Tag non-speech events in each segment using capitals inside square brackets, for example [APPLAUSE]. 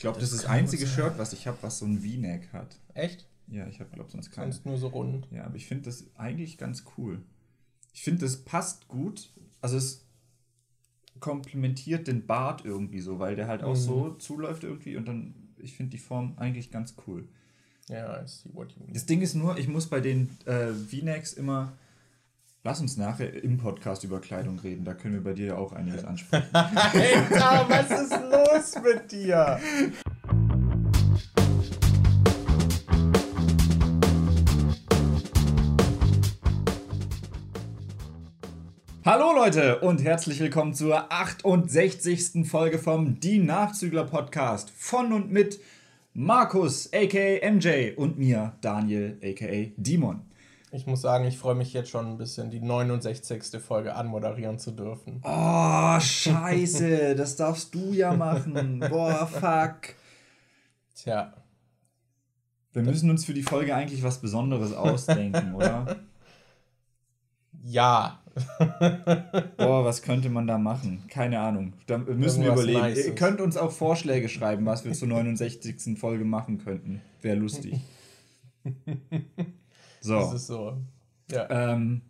glaube, das, das ist das einzige Shirt, was ich habe, was so ein V-Neck hat. Echt? Ja, ich habe, glaube sonst keine. Sonst nur so rund. Ja, aber ich finde das eigentlich ganz cool. Ich finde, das passt gut. Also es komplementiert den Bart irgendwie so, weil der halt auch mhm. so zuläuft irgendwie und dann, ich finde die Form eigentlich ganz cool. Ja, I see what you mean. Das Ding ist nur, ich muss bei den äh, V-Necks immer. Lass uns nachher im Podcast über Kleidung reden. Da können wir bei dir ja auch einiges ansprechen. [LAUGHS] Alter, was ist los mit dir? Hallo Leute und herzlich willkommen zur 68. Folge vom Die Nachzügler Podcast von und mit Markus aka MJ und mir Daniel aka Dimon. Ich muss sagen, ich freue mich jetzt schon ein bisschen, die 69. Folge anmoderieren zu dürfen. Oh, scheiße, [LAUGHS] das darfst du ja machen. Boah, fuck. Tja. Wir müssen uns für die Folge eigentlich was Besonderes ausdenken, [LAUGHS] oder? Ja. Boah, was könnte man da machen? Keine Ahnung. Da müssen wir überlegen. Nices. Ihr könnt uns auch Vorschläge schreiben, was wir zur 69. Folge machen könnten. Wäre lustig. [LAUGHS] So. Das ist so. Ja. Ähm,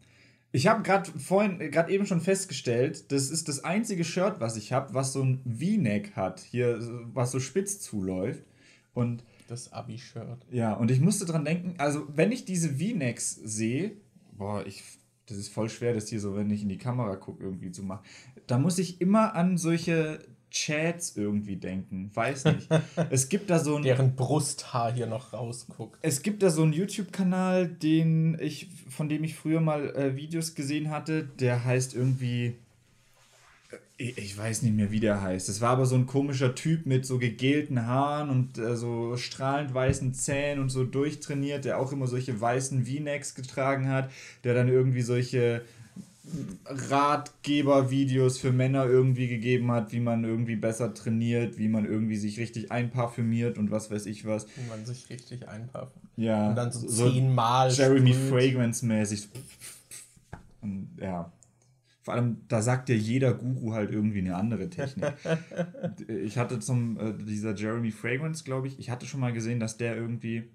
ich habe gerade vorhin, gerade eben schon festgestellt, das ist das einzige Shirt, was ich habe, was so ein V-Neck hat. Hier, was so spitz zuläuft. Und das Abi-Shirt. Ja, und ich musste dran denken, also wenn ich diese V-Necks sehe, boah, ich das ist voll schwer, das hier so, wenn ich in die Kamera gucke, irgendwie zu machen. Da muss ich immer an solche Chats irgendwie denken. Weiß nicht. [LAUGHS] Es gibt da so ein. Deren Brusthaar hier noch rausguckt. Es gibt da so einen YouTube-Kanal, den ich, von dem ich früher mal äh, Videos gesehen hatte, der heißt irgendwie ich weiß nicht mehr, wie der heißt. Es war aber so ein komischer Typ mit so gegelten Haaren und äh, so strahlend weißen Zähnen und so durchtrainiert, der auch immer solche weißen V-Necks getragen hat, der dann irgendwie solche Ratgeber-Videos für Männer irgendwie gegeben hat, wie man irgendwie besser trainiert, wie man irgendwie sich richtig einparfümiert und was weiß ich was. Wie man sich richtig einparfümiert. Ja. Und dann so, so zehnmal. Jeremy Fragrance-mäßig. Und ja. Vor allem, da sagt ja jeder Guru halt irgendwie eine andere Technik. [LAUGHS] ich hatte zum, äh, dieser Jeremy Fragrance, glaube ich, ich hatte schon mal gesehen, dass der irgendwie,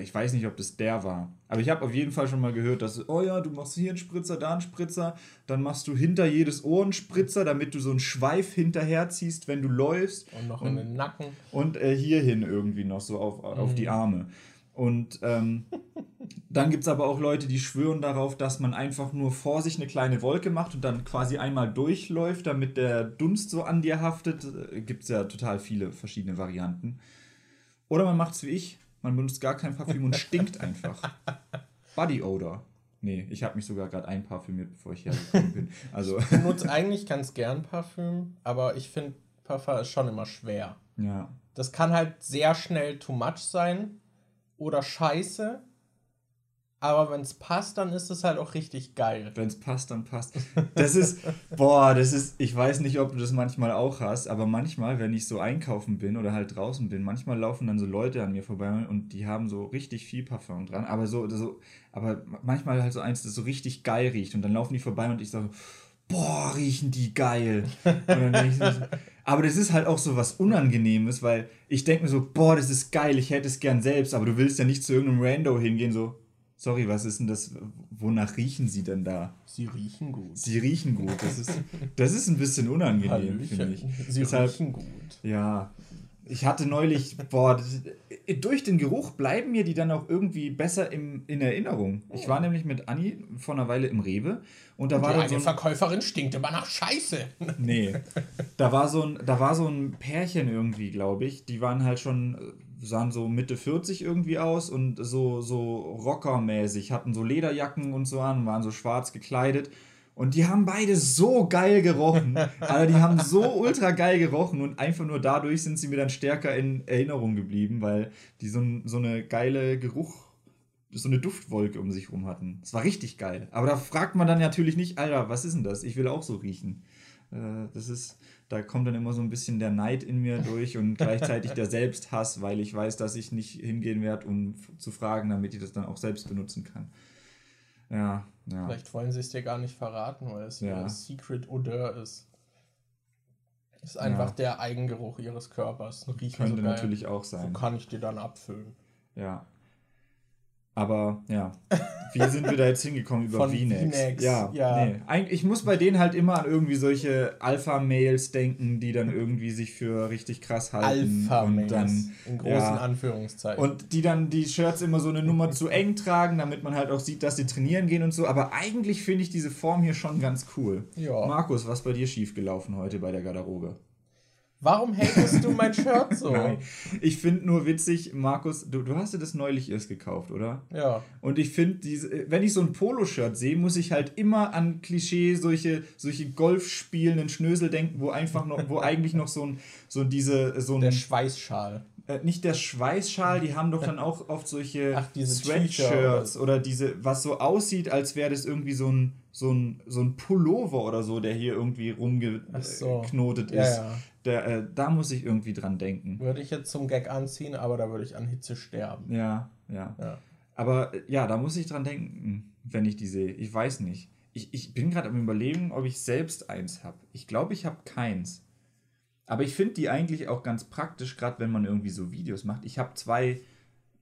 ich weiß nicht, ob das der war, aber ich habe auf jeden Fall schon mal gehört, dass, oh ja, du machst hier einen Spritzer, da einen Spritzer, dann machst du hinter jedes Ohr einen Spritzer, damit du so einen Schweif hinterher ziehst, wenn du läufst. Und noch und, in den Nacken. Und äh, hierhin irgendwie noch so auf, auf mhm. die Arme. Und ähm, dann gibt es aber auch Leute, die schwören darauf, dass man einfach nur vor sich eine kleine Wolke macht und dann quasi einmal durchläuft, damit der Dunst so an dir haftet. Äh, gibt es ja total viele verschiedene Varianten. Oder man macht es wie ich, man benutzt gar kein Parfüm und stinkt einfach. [LAUGHS] Body Odor. Nee, ich habe mich sogar gerade einparfümiert, bevor ich hergekommen bin. [LAUGHS] Also ich benutze eigentlich ganz gern Parfüm, aber ich finde Parfum ist schon immer schwer. Ja. Das kann halt sehr schnell too much sein oder scheiße. Aber wenn es passt, dann ist es halt auch richtig geil. Wenn es passt, dann passt. Das ist, [LAUGHS] boah, das ist, ich weiß nicht, ob du das manchmal auch hast, aber manchmal, wenn ich so einkaufen bin oder halt draußen bin, manchmal laufen dann so Leute an mir vorbei und die haben so richtig viel Parfum dran, aber so, so aber manchmal halt so eins, das so richtig geil riecht und dann laufen die vorbei und ich sage, boah, riechen die geil. So, aber das ist halt auch so was Unangenehmes, weil ich denke mir so, boah, das ist geil, ich hätte es gern selbst, aber du willst ja nicht zu irgendeinem Rando hingehen, so, sorry, was ist denn das, wonach riechen sie denn da? Sie riechen gut. Sie riechen gut, das ist, das ist ein bisschen unangenehm, finde ich. Sie Deshalb, riechen gut. Ja, ich hatte neulich, boah, das, durch den Geruch bleiben mir die dann auch irgendwie besser im, in Erinnerung. Ich war nämlich mit Anni vor einer Weile im Rewe und da und war dann. Eine so Verkäuferin stinkt immer nach Scheiße. Nee. Da war so ein, da war so ein Pärchen irgendwie, glaube ich. Die waren halt schon, sahen so Mitte 40 irgendwie aus und so, so rockermäßig, hatten so Lederjacken und so an, waren so schwarz gekleidet. Und die haben beide so geil gerochen. [LAUGHS] Also die haben so ultra geil gerochen und einfach nur dadurch sind sie mir dann stärker in Erinnerung geblieben, weil die so, so eine geile Geruch, so eine Duftwolke um sich rum hatten. Das war richtig geil. Aber da fragt man dann natürlich nicht, Alter, was ist denn das? Ich will auch so riechen. Äh, das ist, da kommt dann immer so ein bisschen der Neid in mir durch und gleichzeitig der [LAUGHS] Selbsthass, weil ich weiß, dass ich nicht hingehen werde, um zu fragen, damit ich das dann auch selbst benutzen kann. Ja, ja. Vielleicht wollen sie es dir gar nicht verraten, weil es ja ein Secret Odeur ist. Ist einfach ja. der Eigengeruch ihres Körpers. Riechen Könnte so natürlich auch sein. So kann ich dir dann abfüllen. Ja. Aber ja, wie sind wir da jetzt hingekommen über VNex? Ja, ja. Nee. Ich muss bei denen halt immer an irgendwie solche Alpha-Mails denken, die dann irgendwie sich für richtig krass halten. Alpha-Mails. In großen ja, Anführungszeichen. Und die dann die Shirts immer so eine Nummer zu eng tragen, damit man halt auch sieht, dass sie trainieren gehen und so. Aber eigentlich finde ich diese Form hier schon ganz cool. Ja. Markus, was bei dir schiefgelaufen heute bei der Garderobe? Warum hatest du mein Shirt so? [LAUGHS] Nein. Ich finde nur witzig, Markus, du, du hast dir das neulich erst gekauft, oder? Ja. Und ich finde, wenn ich so ein Poloshirt sehe, muss ich halt immer an Klischee, solche, solche Golfspielenden Schnösel denken, wo einfach noch, wo eigentlich noch so ein, so diese, so ein. Der Schweißschal. Äh, nicht der Schweißschal, die haben doch dann auch oft solche Ach, Sweatshirts oder diese, was so aussieht, als wäre das irgendwie so ein, so, ein, so ein Pullover oder so, der hier irgendwie rumgeknotet so. ist. Ja, ja. Der, äh, da muss ich irgendwie dran denken. Würde ich jetzt zum Gag anziehen, aber da würde ich an Hitze sterben. Ja, ja. ja. Aber äh, ja, da muss ich dran denken, wenn ich die sehe. Ich weiß nicht. Ich, ich bin gerade am Überlegen, ob ich selbst eins habe. Ich glaube, ich habe keins. Aber ich finde die eigentlich auch ganz praktisch, gerade wenn man irgendwie so Videos macht. Ich habe zwei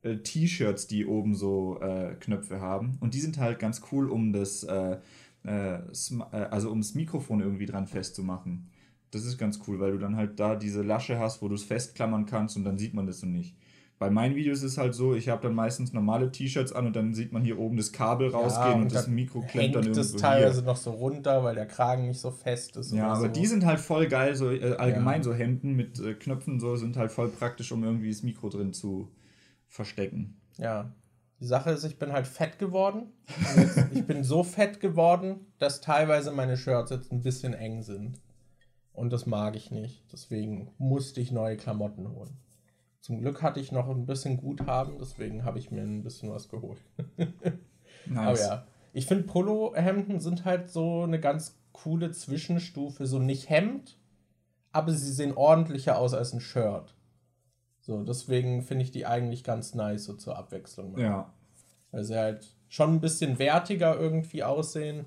äh, T-Shirts, die oben so äh, Knöpfe haben. Und die sind halt ganz cool, um das, äh, äh, äh also um das Mikrofon irgendwie dran festzumachen. Das ist ganz cool, weil du dann halt da diese Lasche hast, wo du es festklammern kannst und dann sieht man das so nicht. Bei meinen Videos ist es halt so, ich habe dann meistens normale T-Shirts an und dann sieht man hier oben das Kabel rausgehen ja, und, und das Mikro klemmt dann irgendwo das teilweise hier. noch so runter, weil der Kragen nicht so fest ist. Ja, aber so. die sind halt voll geil, so äh, allgemein ja. so Hemden mit äh, Knöpfen so sind halt voll praktisch, um irgendwie das Mikro drin zu verstecken. Ja. Die Sache ist, ich bin halt fett geworden. Ich bin so fett geworden, dass teilweise meine Shirts jetzt ein bisschen eng sind. Und das mag ich nicht. Deswegen musste ich neue Klamotten holen. Zum Glück hatte ich noch ein bisschen Guthaben, deswegen habe ich mir ein bisschen was geholt. [LAUGHS] nice. Aber ja, ich finde Polohemden sind halt so eine ganz coole Zwischenstufe. So nicht Hemd, aber sie sehen ordentlicher aus als ein Shirt. So, deswegen finde ich die eigentlich ganz nice, so zur Abwechslung. Ja. Weil sie halt schon ein bisschen wertiger irgendwie aussehen.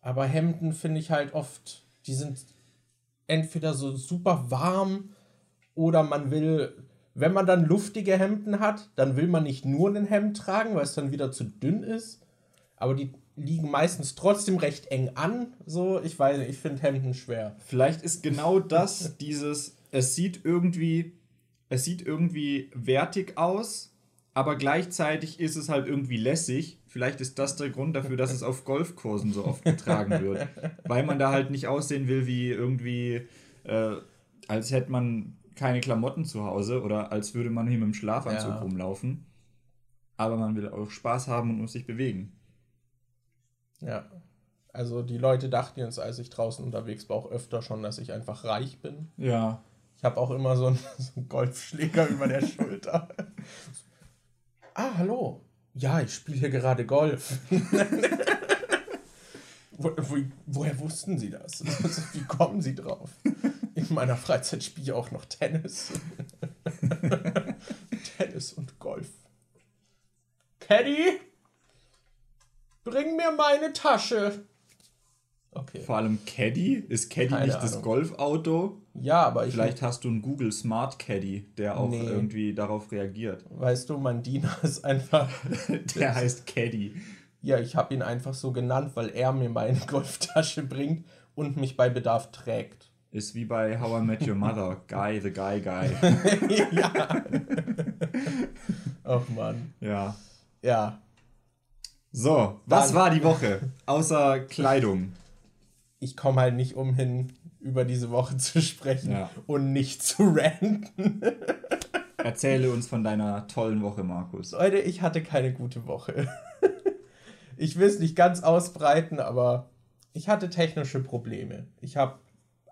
Aber Hemden finde ich halt oft, die sind entweder so super warm oder man will, wenn man dann luftige Hemden hat, dann will man nicht nur ein Hemd tragen, weil es dann wieder zu dünn ist. Aber die liegen meistens trotzdem recht eng an. So, ich weiß ich finde Hemden schwer. Vielleicht ist genau das [LAUGHS] dieses, es sieht irgendwie, es sieht irgendwie wertig aus, aber gleichzeitig ist es halt irgendwie lässig. Vielleicht ist das der Grund dafür, dass es auf Golfkursen so oft getragen wird. Weil man da halt nicht aussehen will wie irgendwie, äh, als hätte man keine Klamotten zu Hause oder als würde man hier mit dem Schlafanzug ja. rumlaufen. Aber man will auch Spaß haben und muss sich bewegen. Ja. Also die Leute dachten jetzt, als ich draußen unterwegs war, auch öfter schon, dass ich einfach reich bin. Ja. Ich habe auch immer so einen, [LAUGHS] so einen Golfschläger über der Schulter. Ah, hallo. Ja, ich spiele hier gerade Golf. [LAUGHS] wo, wo, woher wussten Sie das? [LAUGHS] Wie kommen Sie drauf? In meiner Freizeit spiele ich auch noch Tennis. [LAUGHS] Tennis und Golf. Caddy, bring mir meine Tasche. Okay. Vor allem Caddy? Ist Caddy Keine nicht Ahnung. das Golfauto? Ja, aber ich. Vielleicht hast du einen Google Smart Caddy, der auch nee. irgendwie darauf reagiert. Weißt du, mein Diener [LAUGHS] ist einfach. [LAUGHS] der heißt Caddy. Ja, ich habe ihn einfach so genannt, weil er mir meine [LAUGHS] Golftasche bringt und mich bei Bedarf trägt. Ist wie bei How I Met Your Mother. Guy, the Guy Guy. ja. Ach Mann. Ja. Ja. So, was Dann, war die Woche? Außer Kleidung ich komme halt nicht umhin, über diese Woche [LAUGHS] zu sprechen ja. und nicht zu ranten. [LAUGHS] Erzähle uns von deiner tollen Woche, Markus. Leute, ich hatte keine gute Woche. [LAUGHS] Ich will es nicht ganz ausbreiten, aber ich hatte technische Probleme. Ich habe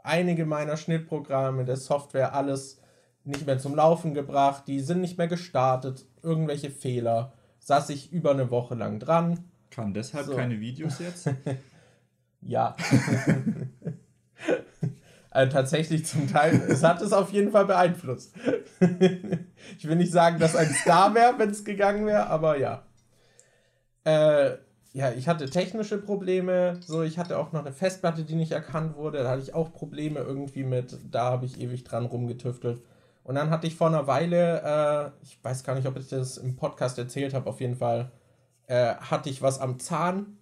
einige meiner Schnittprogramme, der Software, alles nicht mehr zum Laufen gebracht. Die sind nicht mehr gestartet. Irgendwelche Fehler. Saß ich über eine Woche lang dran. Kam deshalb so. keine Videos jetzt? Ja. Also tatsächlich zum Teil, es hat es auf jeden Fall beeinflusst. [LAUGHS] ich will nicht sagen, dass ein Star wäre, wenn es gegangen wäre, aber ja. Äh, ja, ich hatte technische Probleme. So, ich hatte auch noch eine Festplatte, die nicht erkannt wurde. Da hatte ich auch Probleme irgendwie mit. Da habe ich ewig dran rumgetüftelt. Und dann hatte ich vor einer Weile, äh, ich weiß gar nicht, ob ich das im Podcast erzählt habe, auf jeden Fall, äh, hatte ich was am Zahn,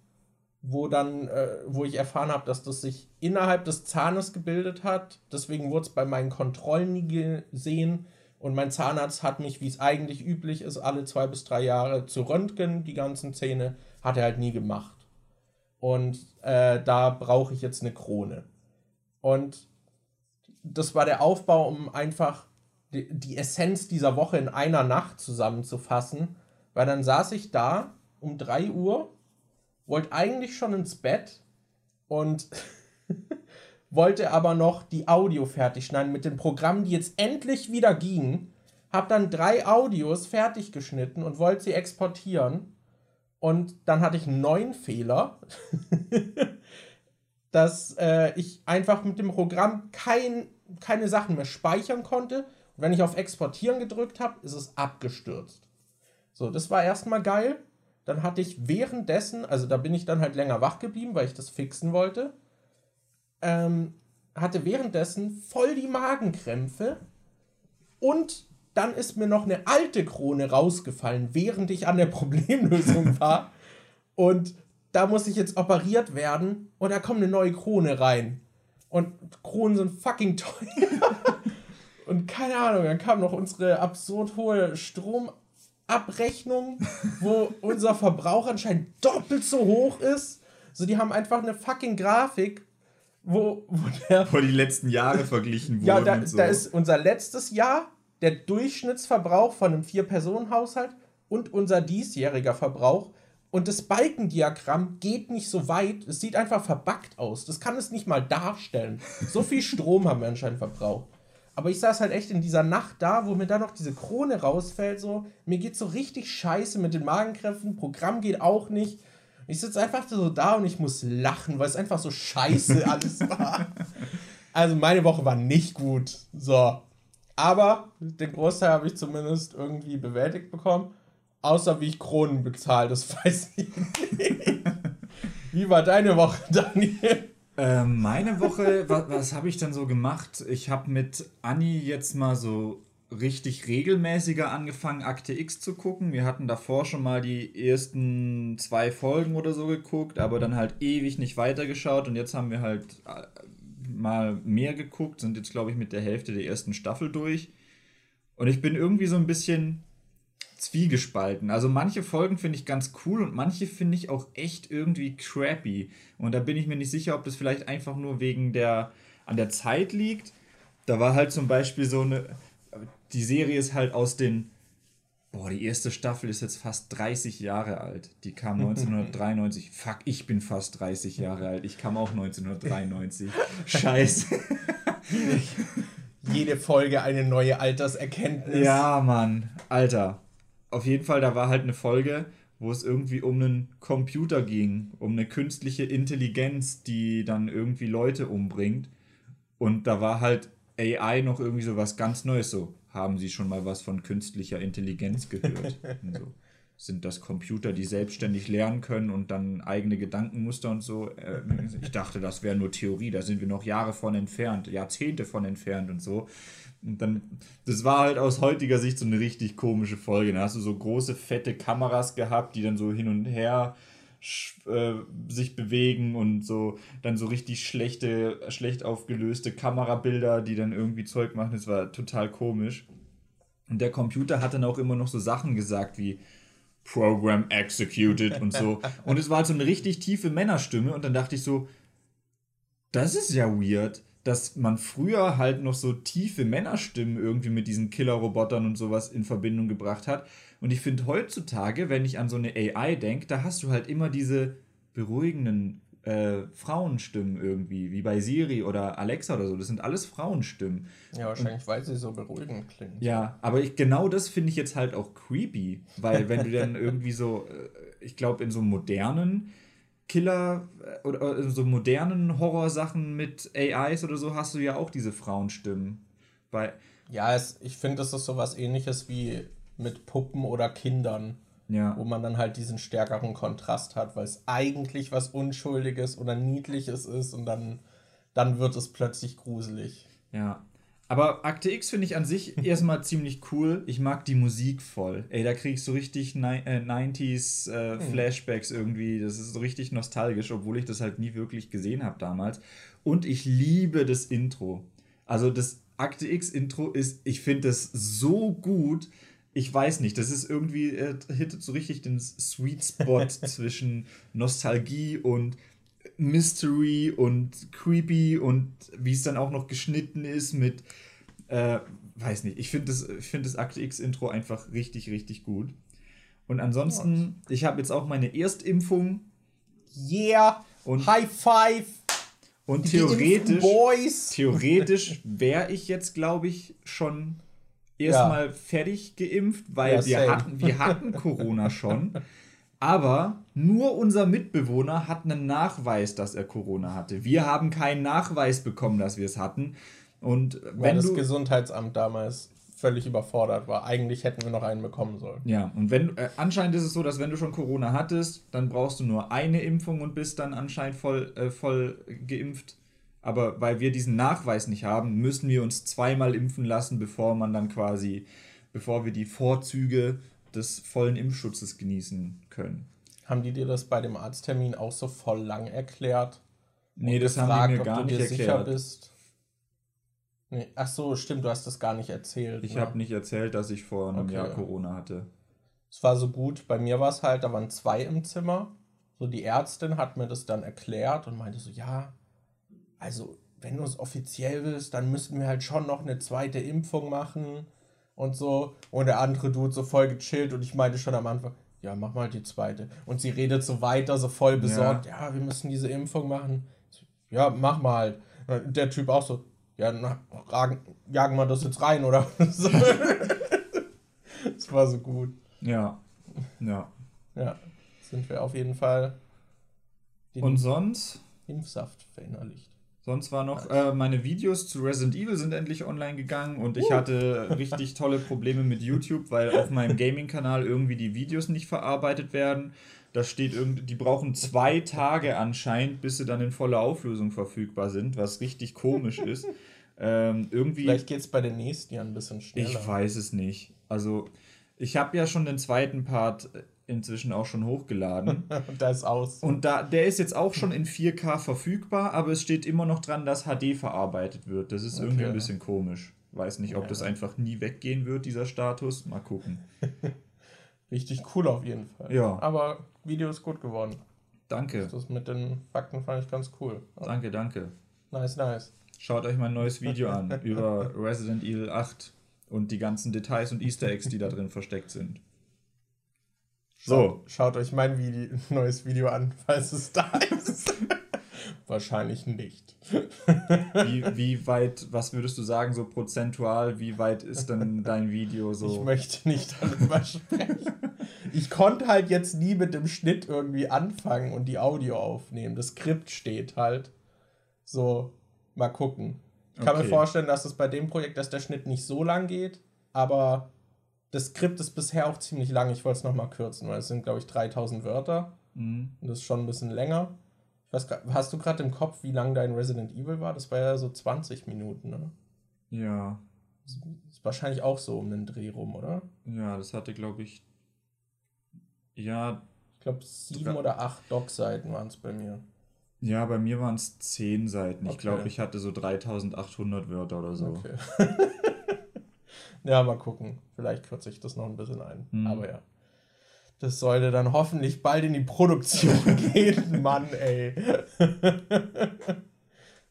wo dann, äh, wo ich erfahren habe, dass das sich innerhalb des Zahnes gebildet hat. Deswegen wurde es bei meinen Kontrollen nie gesehen. Und mein Zahnarzt hat mich, wie es eigentlich üblich ist, alle zwei bis drei Jahre zu röntgen, die ganzen Zähne, hat er halt nie gemacht. Und äh, da brauche ich jetzt eine Krone. Und das war der Aufbau, um einfach die, die Essenz dieser Woche in einer Nacht zusammenzufassen. Weil dann saß ich da um 3 Uhr, wollte eigentlich schon ins Bett und [LAUGHS] wollte aber noch die Audio fertig schneiden mit den Programmen, die jetzt endlich wieder gingen. Hab dann drei Audios fertig geschnitten und wollte sie exportieren. Und dann hatte ich neuen Fehler, [LAUGHS] dass äh, ich einfach mit dem Programm kein, keine Sachen mehr speichern konnte. Und wenn ich auf Exportieren gedrückt habe, ist es abgestürzt. So, das war erstmal geil. Dann hatte ich währenddessen, also da bin ich dann halt länger wach geblieben, weil ich das fixen wollte ähm, hatte währenddessen voll die Magenkrämpfe und dann ist mir noch eine alte Krone rausgefallen, während ich an der [LAUGHS] Problemlösung war. und da muss ich jetzt operiert werden und da kommt eine neue Krone rein. Und Kronen sind fucking teuer. [LAUGHS] und keine Ahnung, dann kam noch unsere absurd hohe Stromabrechnung, wo unser Verbrauch anscheinend doppelt so hoch ist. So, die haben einfach eine fucking Grafik, wo, wo der. Wo die letzten Jahre verglichen wurden. Ja, da, so. da ist unser letztes Jahr der Durchschnittsverbrauch von einem Vier-Personen-Haushalt und unser diesjähriger Verbrauch. Und das Balkendiagramm geht nicht so weit. Es sieht einfach verbackt aus. Das kann es nicht mal darstellen. So viel Strom haben wir anscheinend verbraucht. Aber ich saß halt echt in dieser Nacht da, wo mir dann noch diese Krone rausfällt. So, mir geht so richtig scheiße mit den Magenkräften. Programm geht auch nicht. Ich sitze einfach so da und ich muss lachen, weil es einfach so scheiße [LAUGHS] alles war. Also meine Woche war nicht gut. So. Aber den Großteil habe ich zumindest irgendwie bewältigt bekommen. Außer wie ich Kronen bezahle, das [LAUGHS] weiß ich nicht. Wie war deine Woche, Daniel? Ähm, meine Woche, [LAUGHS] was, was habe ich dann so gemacht? Ich habe mit Anni jetzt mal so richtig regelmäßiger angefangen, Akte X zu gucken. Wir hatten davor schon mal die ersten zwei Folgen oder so geguckt, aber dann halt ewig nicht weitergeschaut und jetzt haben wir halt äh, mal mehr geguckt, sind jetzt glaube ich mit der Hälfte der ersten Staffel durch. Und ich bin irgendwie so ein bisschen zwiegespalten. Also manche Folgen finde ich ganz cool und manche finde ich auch echt irgendwie crappy. Und da bin ich mir nicht sicher, ob das vielleicht einfach nur wegen der an der Zeit liegt. Da war halt zum Beispiel so eine, die Serie ist halt aus den. Boah, die erste Staffel ist jetzt fast 30 Jahre alt. Die kam [LAUGHS] 1993. Fuck, ich bin fast 30 Jahre alt. Ich kam auch 1993. [LAUGHS] Scheiße. Jede Folge eine neue Alterserkenntnis. Ja, Mann. Alter. Auf jeden Fall, da war halt eine Folge, wo es irgendwie um einen Computer ging, um eine künstliche Intelligenz, die dann irgendwie Leute umbringt. Und da war halt AI noch irgendwie so was ganz Neues. So, haben Sie schon mal was von künstlicher Intelligenz gehört? [LAUGHS] so. Sind das Computer, die selbstständig lernen können und dann eigene Gedankenmuster und so? Äh, ich dachte, das wäre nur Theorie, da sind wir noch Jahre von entfernt, Jahrzehnte von entfernt und so. Und dann, das war halt aus heutiger Sicht so eine richtig komische Folge. Da hast du so große, fette Kameras gehabt, die dann so hin und her äh, sich bewegen und so dann so richtig schlechte, schlecht aufgelöste Kamerabilder, die dann irgendwie Zeug machen. Das war total komisch. Und der Computer hat dann auch immer noch so Sachen gesagt wie Program executed und so. Und es war halt so eine richtig tiefe Männerstimme und dann dachte ich so, das ist ja weird dass man früher halt noch so tiefe Männerstimmen irgendwie mit diesen Killerrobotern und sowas in Verbindung gebracht hat. Und ich finde heutzutage, wenn ich an so eine AI denke, da hast du halt immer diese beruhigenden äh, Frauenstimmen irgendwie, wie bei Siri oder Alexa oder so. Das sind alles Frauenstimmen. Ja, wahrscheinlich, und, weil sie so beruhigend klingen. Ja, aber ich, genau das finde ich jetzt halt auch creepy, weil wenn du dann irgendwie so, äh, ich glaube, in so modernen Killer äh, oder, oder so modernen Horrorsachen mit AIs oder so hast du ja auch diese Frauenstimmen. Bei ja, es, ich finde, das ist so was ähnliches wie mit Puppen oder Kindern. Ja. Wo man dann halt diesen stärkeren Kontrast hat, weil es eigentlich was Unschuldiges oder Niedliches ist und dann, dann wird es plötzlich gruselig. Ja. Aber Akte X finde ich an sich [LAUGHS] erstmal ziemlich cool. Ich mag die Musik voll. Ey, da krieg ich so richtig ni äh, 90s äh, Flashbacks irgendwie. Das ist so richtig nostalgisch, obwohl ich das halt nie wirklich gesehen habe damals. Und ich liebe das Intro. Also das Akte X Intro ist, ich finde das so gut. Ich weiß nicht, das ist irgendwie, äh, hittet so richtig den Sweet Spot [LAUGHS] zwischen Nostalgie und Mystery und creepy und wie es dann auch noch geschnitten ist mit, äh, weiß nicht, ich finde das, ich find das Akte X Intro einfach richtig, richtig gut. Und ansonsten, ich habe jetzt auch meine Erstimpfung Yeah! Und- High Five! und theoretisch, Boys! [LAUGHS] theoretisch wäre ich jetzt, glaube ich, schon erstmal fertig geimpft, weil Ja, wir, same. hatten, wir hatten Corona schon. [LAUGHS] Aber nur unser Mitbewohner hat einen Nachweis, dass er Corona hatte. Wir haben keinen Nachweis bekommen, dass wir es hatten. Und Weil wenn das du. Gesundheitsamt damals völlig überfordert war. Eigentlich hätten wir noch einen bekommen sollen. Ja, und wenn äh, anscheinend ist es so, dass wenn du schon Corona hattest, dann brauchst du nur eine Impfung und bist dann anscheinend voll, äh, voll geimpft. Aber weil wir diesen Nachweis nicht haben, müssen wir uns zweimal impfen lassen, bevor man dann quasi, bevor wir die Vorzüge des vollen Impfschutzes genießen können. Haben die dir das bei dem Arzttermin auch so voll lang erklärt? Nee, das haben gefragt, die mir ob gar du nicht dir sicher erklärt. bist? Nee. Ach so, stimmt, du hast das gar nicht erzählt. Ich ne? habe nicht erzählt, dass ich vor einem Okay. Jahr Corona hatte. Es war so gut, bei mir war es halt, da waren zwei im Zimmer. So die Ärztin hat mir das dann erklärt und meinte so, ja, also wenn du es offiziell willst, dann müssten wir halt schon noch eine zweite Impfung machen und so. Und der andere Dude so voll gechillt und ich meinte schon am Anfang, ja, mach mal die zweite. Und sie redet so weiter, so voll besorgt, ja, wir müssen diese Impfung machen. Ja, mach mal halt. Der Typ auch so, ja, na, ragen, jagen wir das jetzt rein, oder? [LAUGHS] So. Das war so gut. Ja. Ja. Ja, sind wir auf jeden Fall Und sonst? Impfsaft verinnerlicht. Sonst war noch, äh, meine Videos zu Resident Evil sind endlich online gegangen und ich hatte richtig [LAUGHS] tolle Probleme mit YouTube, weil auf meinem Gaming-Kanal irgendwie die Videos nicht verarbeitet werden. Da steht irgendwie, die brauchen zwei Tage anscheinend, bis sie dann in voller Auflösung verfügbar sind, was richtig komisch ist. [LAUGHS] Ähm, irgendwie. Vielleicht geht es bei den nächsten ja ein bisschen schneller. Ich weiß es nicht. Also, ich habe ja schon den zweiten Part inzwischen auch schon hochgeladen. [LAUGHS] Und da ist aus. Und da, der ist jetzt auch schon in 4K verfügbar, aber es steht immer noch dran, dass HD verarbeitet wird. Das ist irgendwie Okay. ein bisschen komisch. Weiß nicht, ob Ja. das einfach nie weggehen wird, dieser Status. Mal gucken. [LAUGHS] Richtig cool auf jeden Fall. Ja. Aber Video ist gut geworden. Danke. Das mit den Fakten fand ich ganz cool. Danke, danke. Nice, nice. Schaut euch mein neues Video an [LAUGHS] über Resident Evil 8 und die ganzen Details und Easter Eggs, die da drin versteckt sind. So, Schaut euch mein Video, [LAUGHS] neues Video an, falls es da ist. [LAUGHS] Wahrscheinlich nicht. wie, wie weit, was würdest du sagen, so prozentual, wie weit ist denn dein Video Ich so? möchte nicht darüber sprechen. Ich konnte halt jetzt nie mit dem Schnitt irgendwie anfangen und die Audio aufnehmen. Das Skript steht halt. So, mal gucken. Ich kann mir Okay. vorstellen, dass es bei dem Projekt, dass der Schnitt nicht so lang geht, aber das Skript ist bisher auch ziemlich lang. Ich wollte es nochmal kürzen, weil es sind, glaube ich, 3000 Wörter. Mhm. Und das ist schon ein bisschen länger. Ich weiß, hast du gerade im Kopf, wie lang dein Resident Evil war? Das war ja so 20 Minuten, ne? Ja, Das ist wahrscheinlich auch so um den Dreh rum, oder? ja, das hatte, glaube ich, ja, Ich glaube, sieben oder acht Doc-Seiten waren es bei mir. ja, bei mir waren es 10 Seiten. Ich Okay. glaube, ich hatte so 3800 Wörter oder so. Okay. [LAUGHS] ja, mal gucken. Vielleicht kürze ich das noch ein bisschen ein. Mhm. Aber ja. Das sollte dann hoffentlich bald in die Produktion [LAUGHS] gehen. Mann, ey. [LAUGHS]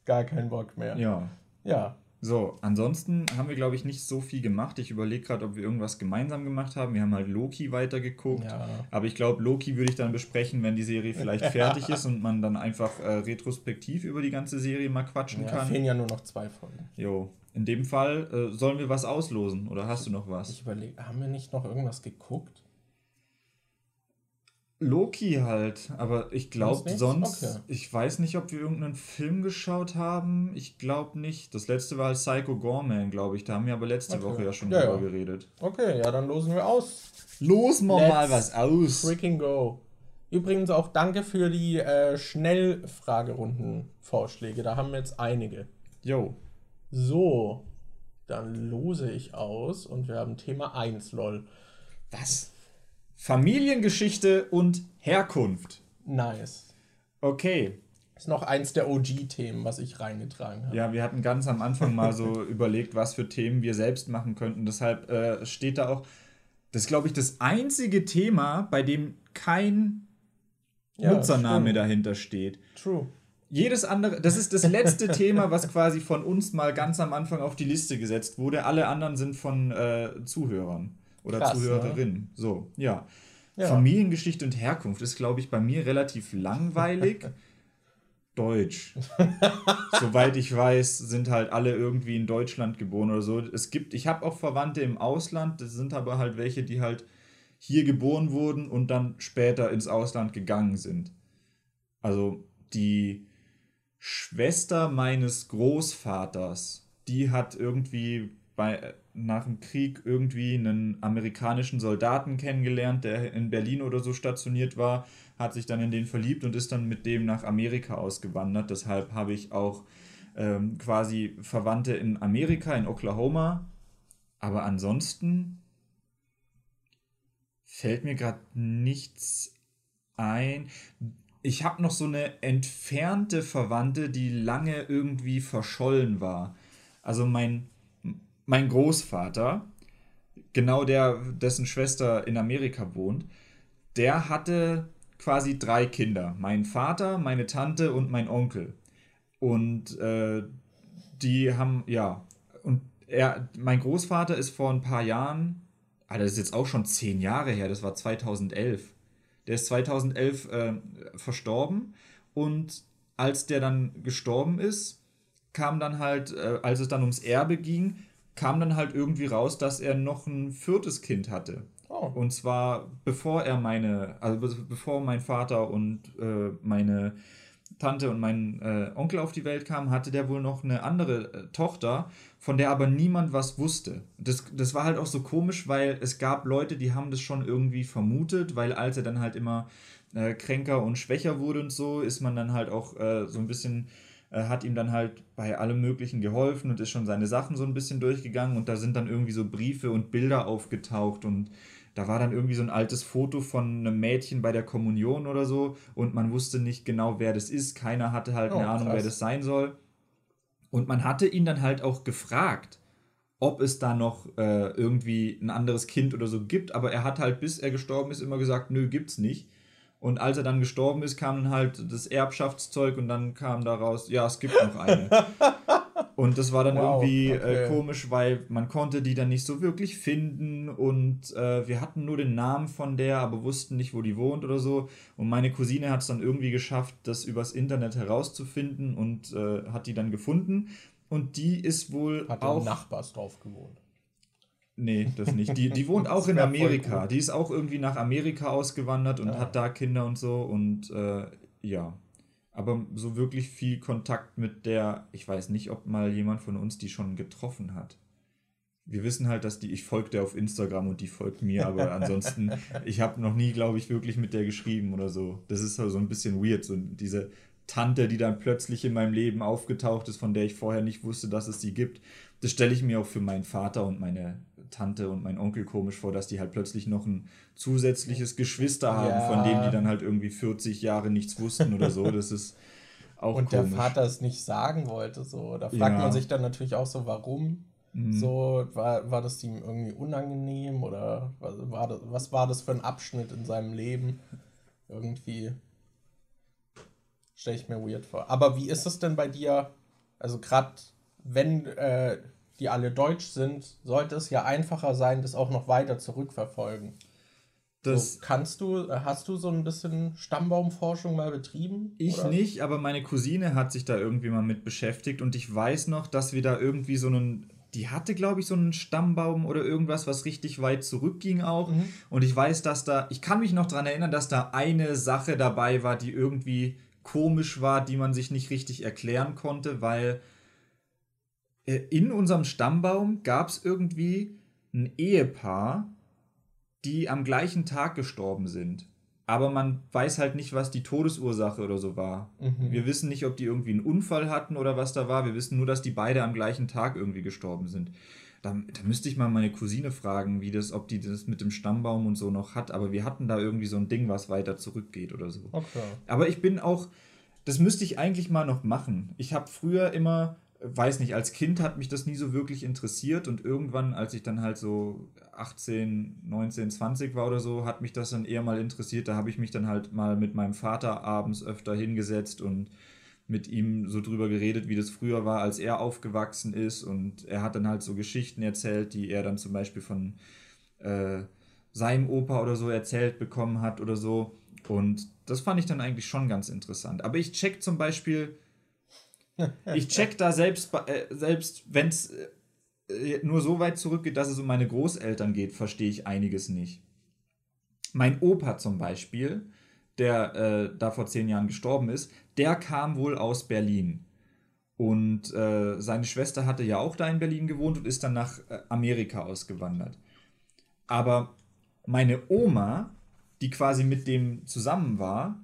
Gar kein Bock mehr. Ja. Ja. So, ansonsten haben wir, glaube ich, nicht so viel gemacht. Ich überlege gerade, ob wir irgendwas gemeinsam gemacht haben. Wir haben halt Loki weitergeguckt. Ja. Aber ich glaube, Loki würde ich dann besprechen, wenn die Serie vielleicht fertig ist [LAUGHS] und man dann einfach äh, retrospektiv über die ganze Serie mal quatschen ja kann. fehlen ja nur noch zwei Folgen. Jo. In dem Fall äh, sollen wir was auslosen oder hast du noch was? Ich überlege, haben wir nicht noch irgendwas geguckt? Loki halt, aber ich glaube Sonst Okay. ich weiß nicht, ob wir irgendeinen Film geschaut haben. Ich glaube nicht. Das letzte war halt Psycho Gorman, glaube ich. Da haben wir aber letzte Okay. Woche ja schon Ja, drüber ja. geredet. Okay, ja, dann losen wir aus. Los mal Let's mal was aus. Freaking go. Übrigens auch danke für die äh, Schnellfragerunden-Vorschläge. Da haben wir jetzt einige. Jo. So, dann lose ich aus und wir haben Thema 1, lol. Was? Familiengeschichte und Herkunft. Nice. Okay. Ist noch eins der OG-Themen, was ich reingetragen habe. Ja, wir hatten ganz am Anfang mal so [LAUGHS] überlegt, was für Themen wir selbst machen könnten. Deshalb äh, steht da auch, das ist, glaube ich, das einzige Thema, bei dem kein Ja, Nutzername stimmt. dahinter steht. True. Jedes andere, das ist das letzte Thema, was quasi von uns mal ganz am Anfang auf die Liste gesetzt wurde. Alle anderen sind von äh, Zuhörern oder Krass, Zuhörerinnen. So, ja. Ja. Familiengeschichte und Herkunft ist, glaube ich, bei mir relativ langweilig. [LAUGHS] Deutsch. Soweit ich weiß, sind halt alle irgendwie in Deutschland geboren oder so. Es gibt, ich habe auch Verwandte im Ausland, das sind aber halt welche, die halt hier geboren wurden und dann später ins Ausland gegangen sind. Also die Schwester meines Großvaters, die hat irgendwie bei, nach dem Krieg irgendwie einen amerikanischen Soldaten kennengelernt, der in Berlin oder so stationiert war, hat sich dann in den verliebt und ist dann mit dem nach Amerika ausgewandert. Deshalb habe ich auch ähm, quasi Verwandte in Amerika, in Oklahoma. Aber ansonsten fällt mir gerade nichts ein. Ich habe noch so eine entfernte Verwandte, die lange irgendwie verschollen war. Also mein, mein Großvater, genau der, dessen Schwester in Amerika wohnt, der hatte quasi drei Kinder. Mein Vater, meine Tante und mein Onkel. Und äh, die haben, ja, und er, mein Großvater ist vor ein paar Jahren, ah, das ist jetzt auch schon zehn Jahre her, das war 2011. Der ist 2011 äh, verstorben und als der dann gestorben ist, kam dann halt, äh, als es dann ums Erbe ging, kam dann halt irgendwie raus, dass er noch ein viertes Kind hatte. Oh. Und zwar bevor er meine, also be- bevor mein Vater und äh, meine Tante und mein äh, Onkel auf die Welt kamen, hatte der wohl noch eine andere äh, Tochter, von der aber niemand was wusste. Das, das war halt auch so komisch, weil es gab Leute, die haben das schon irgendwie vermutet, weil als er dann halt immer äh, kränker und schwächer wurde und so, ist man dann halt auch äh, so ein bisschen äh, hat ihm dann halt bei allem Möglichen geholfen und ist schon seine Sachen so ein bisschen durchgegangen und da sind dann irgendwie so Briefe und Bilder aufgetaucht und da war dann irgendwie so ein altes Foto von einem Mädchen bei der Kommunion oder so und man wusste nicht genau, wer das ist. Keiner hatte halt Oh, eine Ahnung, krass. wer das sein soll. Und man hatte ihn dann halt auch gefragt, ob es da noch äh, irgendwie ein anderes Kind oder so gibt, aber er hat halt, bis er gestorben ist, immer gesagt, nö, gibt's nicht. Und als er dann gestorben ist, kam dann halt das Erbschaftszeug und dann kam daraus, ja, es gibt noch eine. [LAUGHS] Und das war dann Wow, irgendwie okay. äh, komisch, weil man konnte die dann nicht so wirklich finden und äh, wir hatten nur den Namen von der, aber wussten nicht, wo die wohnt oder so. Und meine Cousine hat es dann irgendwie geschafft, das übers Internet herauszufinden und äh, hat die dann gefunden. Und die ist wohl Hat auch Nachbars drauf gewohnt. Nee, das nicht. Die, die wohnt [LAUGHS] auch in Amerika. Die ist auch irgendwie nach Amerika ausgewandert und Ja. hat da Kinder und so. Und äh, ja. Aber so wirklich viel Kontakt mit der, ich weiß nicht, ob mal jemand von uns die schon getroffen hat. Wir wissen halt, dass die, ich folge der auf Instagram und die folgt mir, aber [LAUGHS] ansonsten, ich habe noch nie, glaube ich, wirklich mit der geschrieben oder so. Das ist halt so ein bisschen weird, so diese Tante, die dann plötzlich in meinem Leben aufgetaucht ist, von der ich vorher nicht wusste, dass es sie gibt. Das stelle ich mir auch für meinen Vater und meine Tante und meinen Onkel komisch vor, dass die halt plötzlich noch ein zusätzliches Geschwister haben, Ja. von dem die dann halt irgendwie 40 Jahre nichts wussten oder so. Das ist auch Und komisch. der Vater es nicht sagen wollte, so. Da fragt Ja. man sich dann natürlich auch so, warum. Mhm. So, war, war das ihm irgendwie unangenehm oder was war, das, was war das für ein Abschnitt in seinem Leben? Irgendwie stelle ich mir weird vor. Aber wie ist es denn bei dir? Also gerade wenn äh, die alle deutsch sind, sollte es ja einfacher sein, das auch noch weiter zurückverfolgen. das so, kannst du, äh, hast du so ein bisschen Stammbaumforschung mal betrieben? Ich oder? nicht, aber meine Cousine hat sich da irgendwie mal mit beschäftigt und ich weiß noch, dass wir da irgendwie so einen die hatte, glaube ich, so einen Stammbaum oder irgendwas, was richtig weit zurückging auch. Mhm. Und ich weiß, dass da, ich kann mich noch daran erinnern, dass da eine Sache dabei war, die irgendwie komisch war, die man sich nicht richtig erklären konnte, weil in unserem Stammbaum gab es irgendwie ein Ehepaar, die am gleichen Tag gestorben sind. Aber man weiß halt nicht, was die Todesursache oder so war. Mhm. Wir wissen nicht, ob die irgendwie einen Unfall hatten oder was da war. Wir wissen nur, dass die beide am gleichen Tag irgendwie gestorben sind. Da, da müsste ich mal meine Cousine fragen, wie das, ob die das mit dem Stammbaum und so noch hat. Aber wir hatten da irgendwie so ein Ding, was weiter zurückgeht oder so. Okay. Aber ich bin auch, das müsste ich eigentlich mal noch machen. Ich habe früher immer weiß nicht, als Kind hat mich das nie so wirklich interessiert und irgendwann, als ich dann halt so 18, 19, 20 war oder so, hat mich das dann eher mal interessiert. Da habe ich mich dann halt mal mit meinem Vater abends öfter hingesetzt und mit ihm so drüber geredet, wie das früher war, als er aufgewachsen ist. Und er hat dann halt so Geschichten erzählt, die er dann zum Beispiel von äh, seinem Opa oder so erzählt bekommen hat oder so. Und das fand ich dann eigentlich schon ganz interessant. Aber ich check zum Beispiel [LAUGHS] ich check da selbst, äh, selbst wenn es äh, nur so weit zurückgeht, dass es um meine Großeltern geht, verstehe ich einiges nicht. Mein Opa zum Beispiel, der äh, da vor zehn Jahren gestorben ist, der kam wohl aus Berlin. Und äh, seine Schwester hatte ja auch da in Berlin gewohnt und ist dann nach äh, Amerika ausgewandert. Aber meine Oma, die quasi mit dem zusammen war,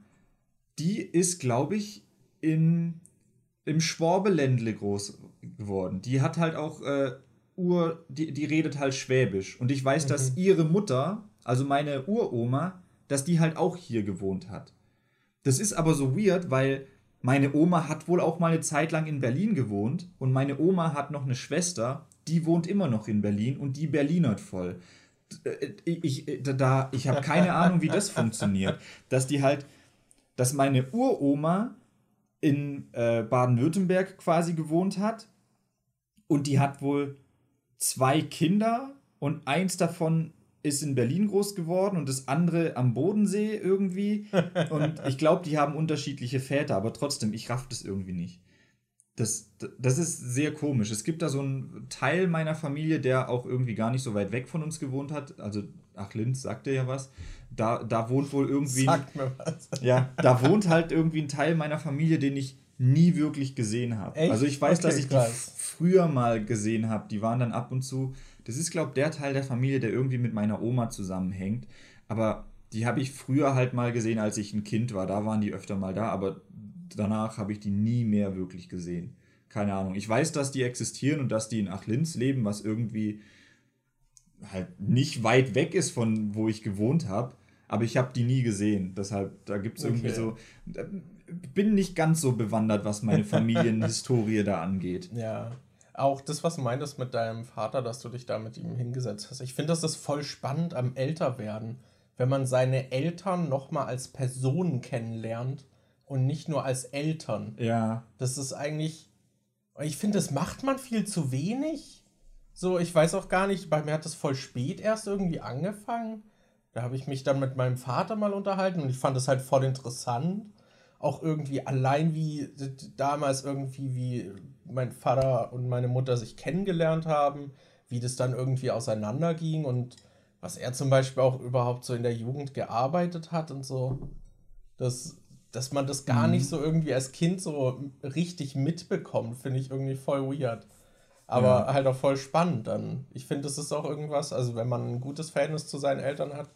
die ist, glaube ich, in im Schwabeländle groß geworden. Die hat halt auch äh, Ur, die, die redet halt Schwäbisch. Und ich weiß, mhm. dass ihre Mutter, also meine Uroma, dass die halt auch hier gewohnt hat. Das ist aber so weird, weil meine Oma hat wohl auch mal eine Zeit lang in Berlin gewohnt und meine Oma hat noch eine Schwester, die wohnt immer noch in Berlin und die Berlinert voll. Äh, ich, ich, da, ich habe keine Ahnung, wie das funktioniert. [LAUGHS] Dass die halt, dass meine Uroma in äh, Baden-Württemberg quasi gewohnt hat. Und die hat wohl zwei Kinder und eins davon ist in Berlin groß geworden und das andere am Bodensee irgendwie. [LAUGHS] Und ich glaube, die haben unterschiedliche Väter, aber trotzdem, ich raff das irgendwie nicht. Das, das ist sehr komisch. Es gibt da so einen Teil meiner Familie, der auch irgendwie gar nicht so weit weg von uns gewohnt hat. Also, ach, Linz sagte ja was da, da wohnt wohl irgendwie. Sagt mir was. Ja, da wohnt halt irgendwie ein Teil meiner Familie, den ich nie wirklich gesehen habe. Also ich weiß, okay, dass ich krass. die früher mal gesehen habe. Die waren dann ab und zu. Das ist, glaube ich, der Teil der Familie, der irgendwie mit meiner Oma zusammenhängt. Aber die habe ich früher halt mal gesehen, als ich ein Kind war. Da waren die öfter mal da, aber danach habe ich die nie mehr wirklich gesehen. Keine Ahnung. Ich weiß, dass die existieren und dass die in Achlinz leben, was irgendwie halt nicht weit weg ist von wo ich gewohnt habe aber ich habe die nie gesehen. Deshalb, da gibt es okay. irgendwie so. Bin nicht ganz so bewandert, was meine [LAUGHS] Familienhistorie da angeht. Ja. Auch das, was du meintest mit deinem Vater, dass du dich da mit ihm hingesetzt hast. Ich finde, das ist voll spannend am Älterwerden, wenn man seine Eltern nochmal als Personen kennenlernt und nicht nur als Eltern. Ja. Das ist eigentlich. Ich finde, das macht man viel zu wenig. So, ich weiß auch gar nicht, bei mir hat das voll spät erst irgendwie angefangen. Da habe ich mich dann mit meinem Vater mal unterhalten und ich fand es halt voll interessant. Auch irgendwie allein wie damals irgendwie, wie mein Vater und meine Mutter sich kennengelernt haben, wie das dann irgendwie auseinanderging und was er zum Beispiel auch überhaupt so in der Jugend gearbeitet hat und so. Das, dass man das gar mhm. nicht so irgendwie als Kind so richtig mitbekommt, finde ich irgendwie voll weird. Aber ja. halt auch voll spannend dann. Ich finde, das ist auch irgendwas, also wenn man ein gutes Verhältnis zu seinen Eltern hat,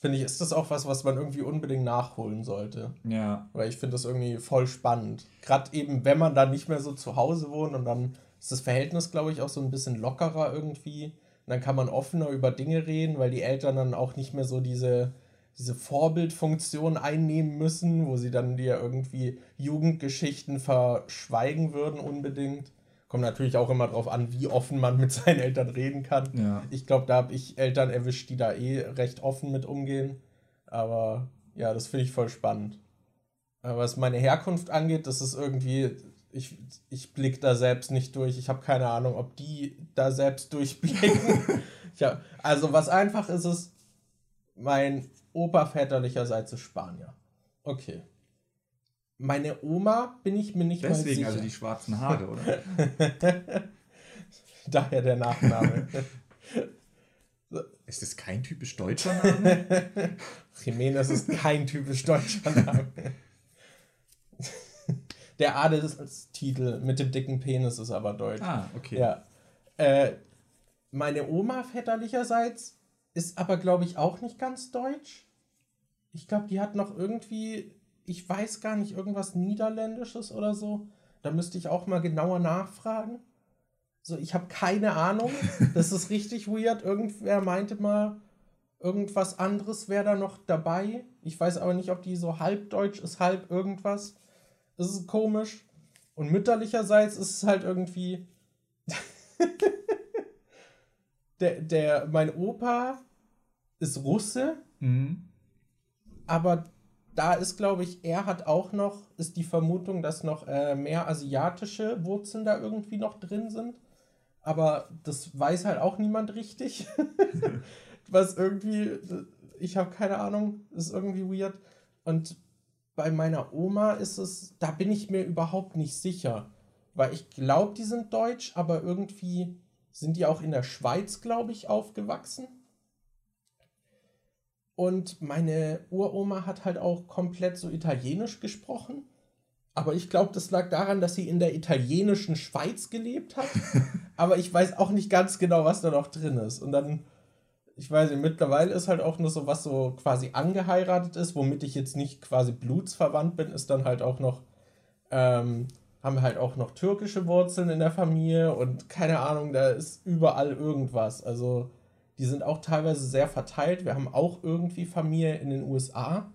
finde ich, ist das auch was, was man irgendwie unbedingt nachholen sollte. Ja. Weil ich finde das irgendwie voll spannend. Gerade eben, wenn man da nicht mehr so zu Hause wohnt und dann ist das Verhältnis, glaube ich, auch so ein bisschen lockerer irgendwie. Und dann kann man offener über Dinge reden, weil die Eltern dann auch nicht mehr so diese, diese Vorbildfunktion einnehmen müssen, wo sie dann dir irgendwie Jugendgeschichten verschweigen würden unbedingt. Kommt natürlich auch immer darauf an, wie offen man mit seinen Eltern reden kann. Ja. Ich glaube, da habe ich Eltern erwischt, die da eh recht offen mit umgehen. Aber ja, das finde ich voll spannend. Aber was meine Herkunft angeht, das ist irgendwie, ich, ich blicke da selbst nicht durch. Ich habe keine Ahnung, ob die da selbst durchblicken. [LAUGHS] ja, also was einfach ist, ist, mein Opa väterlicherseits ist Spanier. Okay. Meine Oma bin ich mir nicht Deswegen mal sicher. also die schwarzen Haare, oder? [LAUGHS] Daher der Nachname. [LAUGHS] Ist das kein typisch deutscher Name? [LAUGHS] Jimenez ist kein typisch deutscher Name. Der Adelstitel mit dem dicken Penis ist aber deutsch. Ah, okay. Ja. Äh, meine Oma väterlicherseits ist aber, glaube ich, auch nicht ganz deutsch. Ich glaube, die hat noch irgendwie, ich weiß gar nicht, irgendwas Niederländisches oder so. Da müsste ich auch mal genauer nachfragen. So, ich habe keine Ahnung. [LAUGHS] Das ist richtig weird. Irgendwer meinte mal, irgendwas anderes wäre da noch dabei. Ich weiß aber nicht, ob die so halb deutsch ist, halb irgendwas. Das ist komisch. Und mütterlicherseits ist es halt irgendwie. [LAUGHS] der, der, mein Opa ist Russe, Mhm. aber da ist, glaube ich, er hat auch noch, ist die Vermutung, dass noch äh, mehr asiatische Wurzeln da irgendwie noch drin sind. Aber das weiß halt auch niemand richtig. [LAUGHS] [LAUGHS] Was irgendwie, ich habe keine Ahnung, ist irgendwie weird. Und bei meiner Oma ist es, da bin ich mir überhaupt nicht sicher. Weil ich glaube, die sind deutsch, aber irgendwie sind die auch in der Schweiz, glaube ich, aufgewachsen. Und meine Uroma hat halt auch komplett so italienisch gesprochen. Aber ich glaube, das lag daran, dass sie in der italienischen Schweiz gelebt hat. [LAUGHS] Aber ich weiß auch nicht ganz genau, was da noch drin ist. Und dann, ich weiß nicht, mittlerweile ist halt auch nur so, was so quasi angeheiratet ist, womit ich jetzt nicht quasi blutsverwandt bin, ist dann halt auch noch, ähm, haben wir halt auch noch türkische Wurzeln in der Familie und keine Ahnung, da ist überall irgendwas. Also die sind auch teilweise sehr verteilt. Wir haben auch irgendwie Familie in den USA,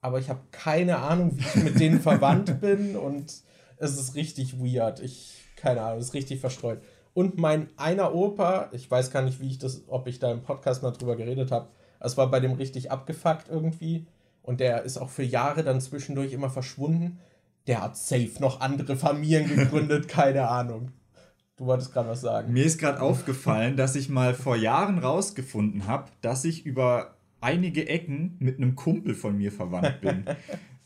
aber ich habe keine Ahnung, wie ich mit denen [LAUGHS] verwandt bin und es ist richtig weird. Ich, keine Ahnung, es ist richtig verstreut. Und mein einer Opa, ich weiß gar nicht, wie ich das, ob ich da im Podcast mal drüber geredet habe, es war bei dem richtig abgefuckt irgendwie und der ist auch für Jahre dann zwischendurch immer verschwunden. Der hat safe noch andere Familien gegründet, [LAUGHS] keine Ahnung. Du wolltest gerade was sagen. Mir ist gerade aufgefallen, dass ich mal vor Jahren rausgefunden habe, dass ich über einige Ecken mit einem Kumpel von mir verwandt bin.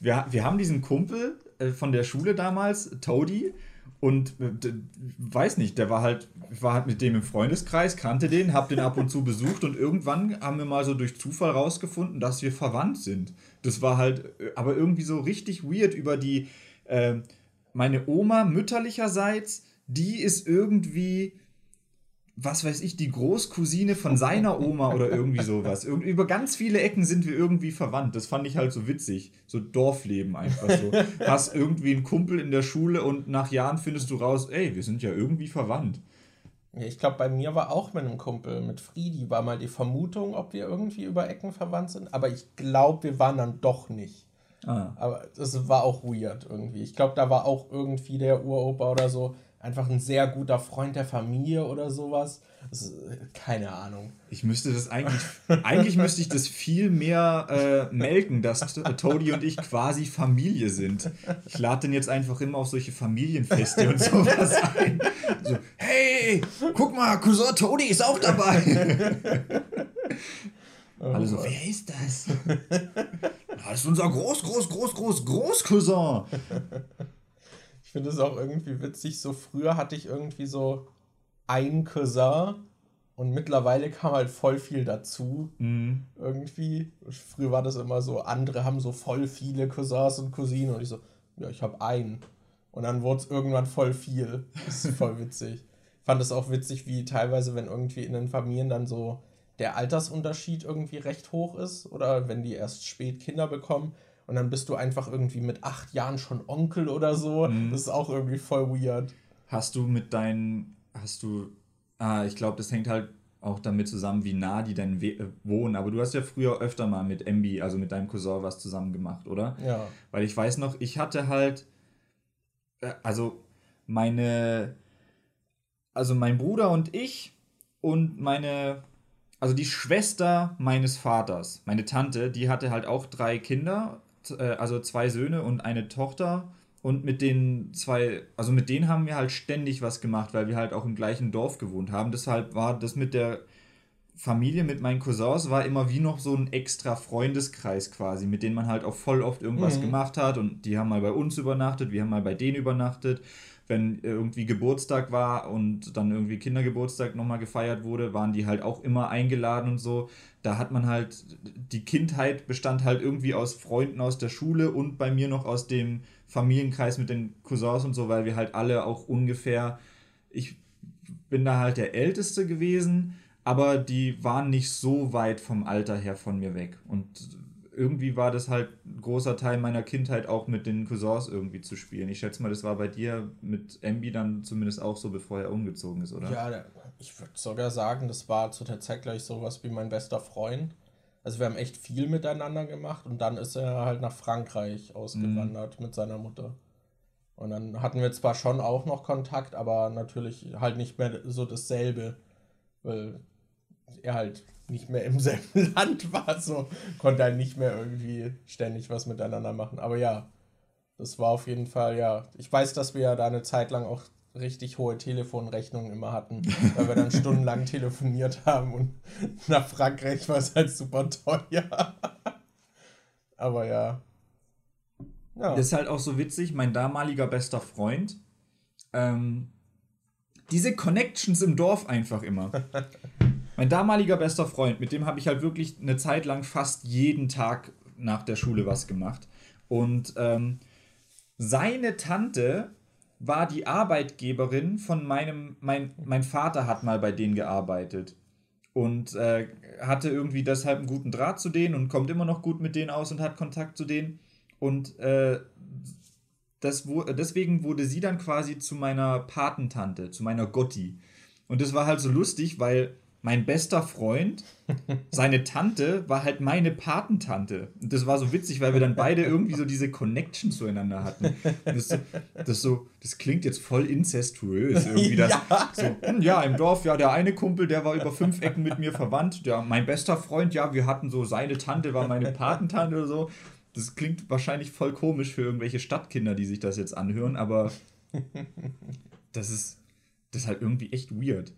wir, wir haben diesen Kumpel äh, von der Schule damals, Toady, und äh, weiß nicht, der war halt, war halt mit dem im Freundeskreis, kannte den, hab den ab und zu besucht und irgendwann haben wir mal so durch Zufall rausgefunden, dass wir verwandt sind. Das war halt, äh, aber irgendwie so richtig weird über die, äh, meine Oma mütterlicherseits, die ist irgendwie, was weiß ich, die Großcousine von seiner Oma oder irgendwie sowas. Irgend, über ganz viele Ecken sind wir irgendwie verwandt. Das fand ich halt so witzig. So Dorfleben einfach so. Hast irgendwie einen Kumpel in der Schule und nach Jahren findest du raus, ey, wir sind ja irgendwie verwandt. Ich glaube, bei mir war auch mit einem Kumpel, mit Friedi, war mal die Vermutung, ob wir irgendwie über Ecken verwandt sind. Aber ich glaube, wir waren dann doch nicht. Ah. Aber das war auch weird irgendwie. Ich glaube, da war auch irgendwie der Uropa oder so einfach ein sehr guter Freund der Familie oder sowas. Ist, äh, keine Ahnung. Ich müsste das eigentlich, eigentlich müsste ich das viel mehr äh, melken, dass T- Toady und ich quasi Familie sind. Ich lade den jetzt einfach immer auf solche Familienfeste und sowas ein. So, hey, guck mal, Cousin Toady ist auch dabei. Alle so, wer ist das? Das ist unser Groß, Groß, Groß, Groß, Großcousin. Ich finde es auch irgendwie witzig. So früher hatte ich irgendwie so einen Cousin und mittlerweile kam halt voll viel dazu. Mhm. Irgendwie. Früher war das immer so, andere haben so voll viele Cousins und Cousinen und ich so, ja, ich habe einen. Und dann wurde es irgendwann voll viel. Das ist [LAUGHS] voll witzig. Ich fand es auch witzig, wie teilweise, wenn irgendwie in den Familien dann so der Altersunterschied irgendwie recht hoch ist oder wenn die erst spät Kinder bekommen und dann bist du einfach irgendwie mit acht Jahren schon Onkel oder so. Das ist auch irgendwie voll weird. Hast du mit deinen, hast du, ah, ich glaube, das hängt halt auch damit zusammen, wie nah die denn we- äh, wohnen. Aber du hast ja früher öfter mal mit Embi, also mit deinem Cousin, was zusammen gemacht, oder? Ja. Weil ich weiß noch, ich hatte halt, äh, also meine, also mein Bruder und ich und meine, also die Schwester meines Vaters, meine Tante, die hatte halt auch drei Kinder, äh, also zwei Söhne und eine Tochter. Und mit den zwei, also mit denen haben wir halt ständig was gemacht, weil wir halt auch im gleichen Dorf gewohnt haben. Deshalb war das mit der Familie, mit meinen Cousins, war immer wie noch so ein extra Freundeskreis quasi, mit denen man halt auch voll oft irgendwas Mhm. gemacht hat. Und die haben mal bei uns übernachtet, wir haben mal bei denen übernachtet. Wenn irgendwie Geburtstag war und dann irgendwie Kindergeburtstag nochmal gefeiert wurde, waren die halt auch immer eingeladen und so. Da hat man halt, die Kindheit bestand halt irgendwie aus Freunden aus der Schule und bei mir noch aus dem Familienkreis mit den Cousins und so, weil wir halt alle auch ungefähr, ich bin da halt der Älteste gewesen, aber die waren nicht so weit vom Alter her von mir weg. Und irgendwie war das halt ein großer Teil meiner Kindheit auch mit den Cousins irgendwie zu spielen. Ich schätze mal, das war bei dir mit Embi dann zumindest auch so, bevor er umgezogen ist, oder? Ja, ich würde sogar sagen, das war zu der Zeit gleich sowas wie mein bester Freund. Also wir haben echt viel miteinander gemacht und dann ist er halt nach Frankreich ausgewandert mhm. mit seiner Mutter. Und dann hatten wir zwar schon auch noch Kontakt, aber natürlich halt nicht mehr so dasselbe, weil er halt nicht mehr im [LAUGHS] selben Land war, so konnte halt nicht mehr irgendwie ständig was miteinander machen. Aber ja, das war auf jeden Fall, ja. Ich weiß, dass wir ja da eine Zeit lang auch richtig hohe Telefonrechnungen immer hatten, [LAUGHS] weil wir dann stundenlang telefoniert haben und [LAUGHS] nach Frankreich war es halt super teuer. Aber ja. ja. Das ist halt auch so witzig, mein damaliger bester Freund. Ähm, diese Connections im Dorf einfach immer. Mein damaliger bester Freund, mit dem habe ich halt wirklich eine Zeit lang fast jeden Tag nach der Schule was gemacht. Und ähm, seine Tante war die Arbeitgeberin von meinem, mein, mein Vater hat mal bei denen gearbeitet und äh, hatte irgendwie deshalb einen guten Draht zu denen und kommt immer noch gut mit denen aus und hat Kontakt zu denen. Und äh, das, wo, deswegen wurde sie dann quasi zu meiner Patentante, zu meiner Gotti. Und das war halt so lustig, weil mein bester Freund, seine Tante war halt meine Patentante. Und das war so witzig, weil wir dann beide irgendwie so diese Connection zueinander hatten. Das, das, so, das klingt jetzt voll incestuös. Irgendwie das, ja. So, hm, ja, im Dorf, ja, der eine Kumpel, der war über fünf Ecken mit mir verwandt. Ja, mein bester Freund, ja, wir hatten so, seine Tante war meine Patentante oder so. Das klingt wahrscheinlich voll komisch für irgendwelche Stadtkinder, die sich das jetzt anhören, aber das ist, das ist halt irgendwie echt weird.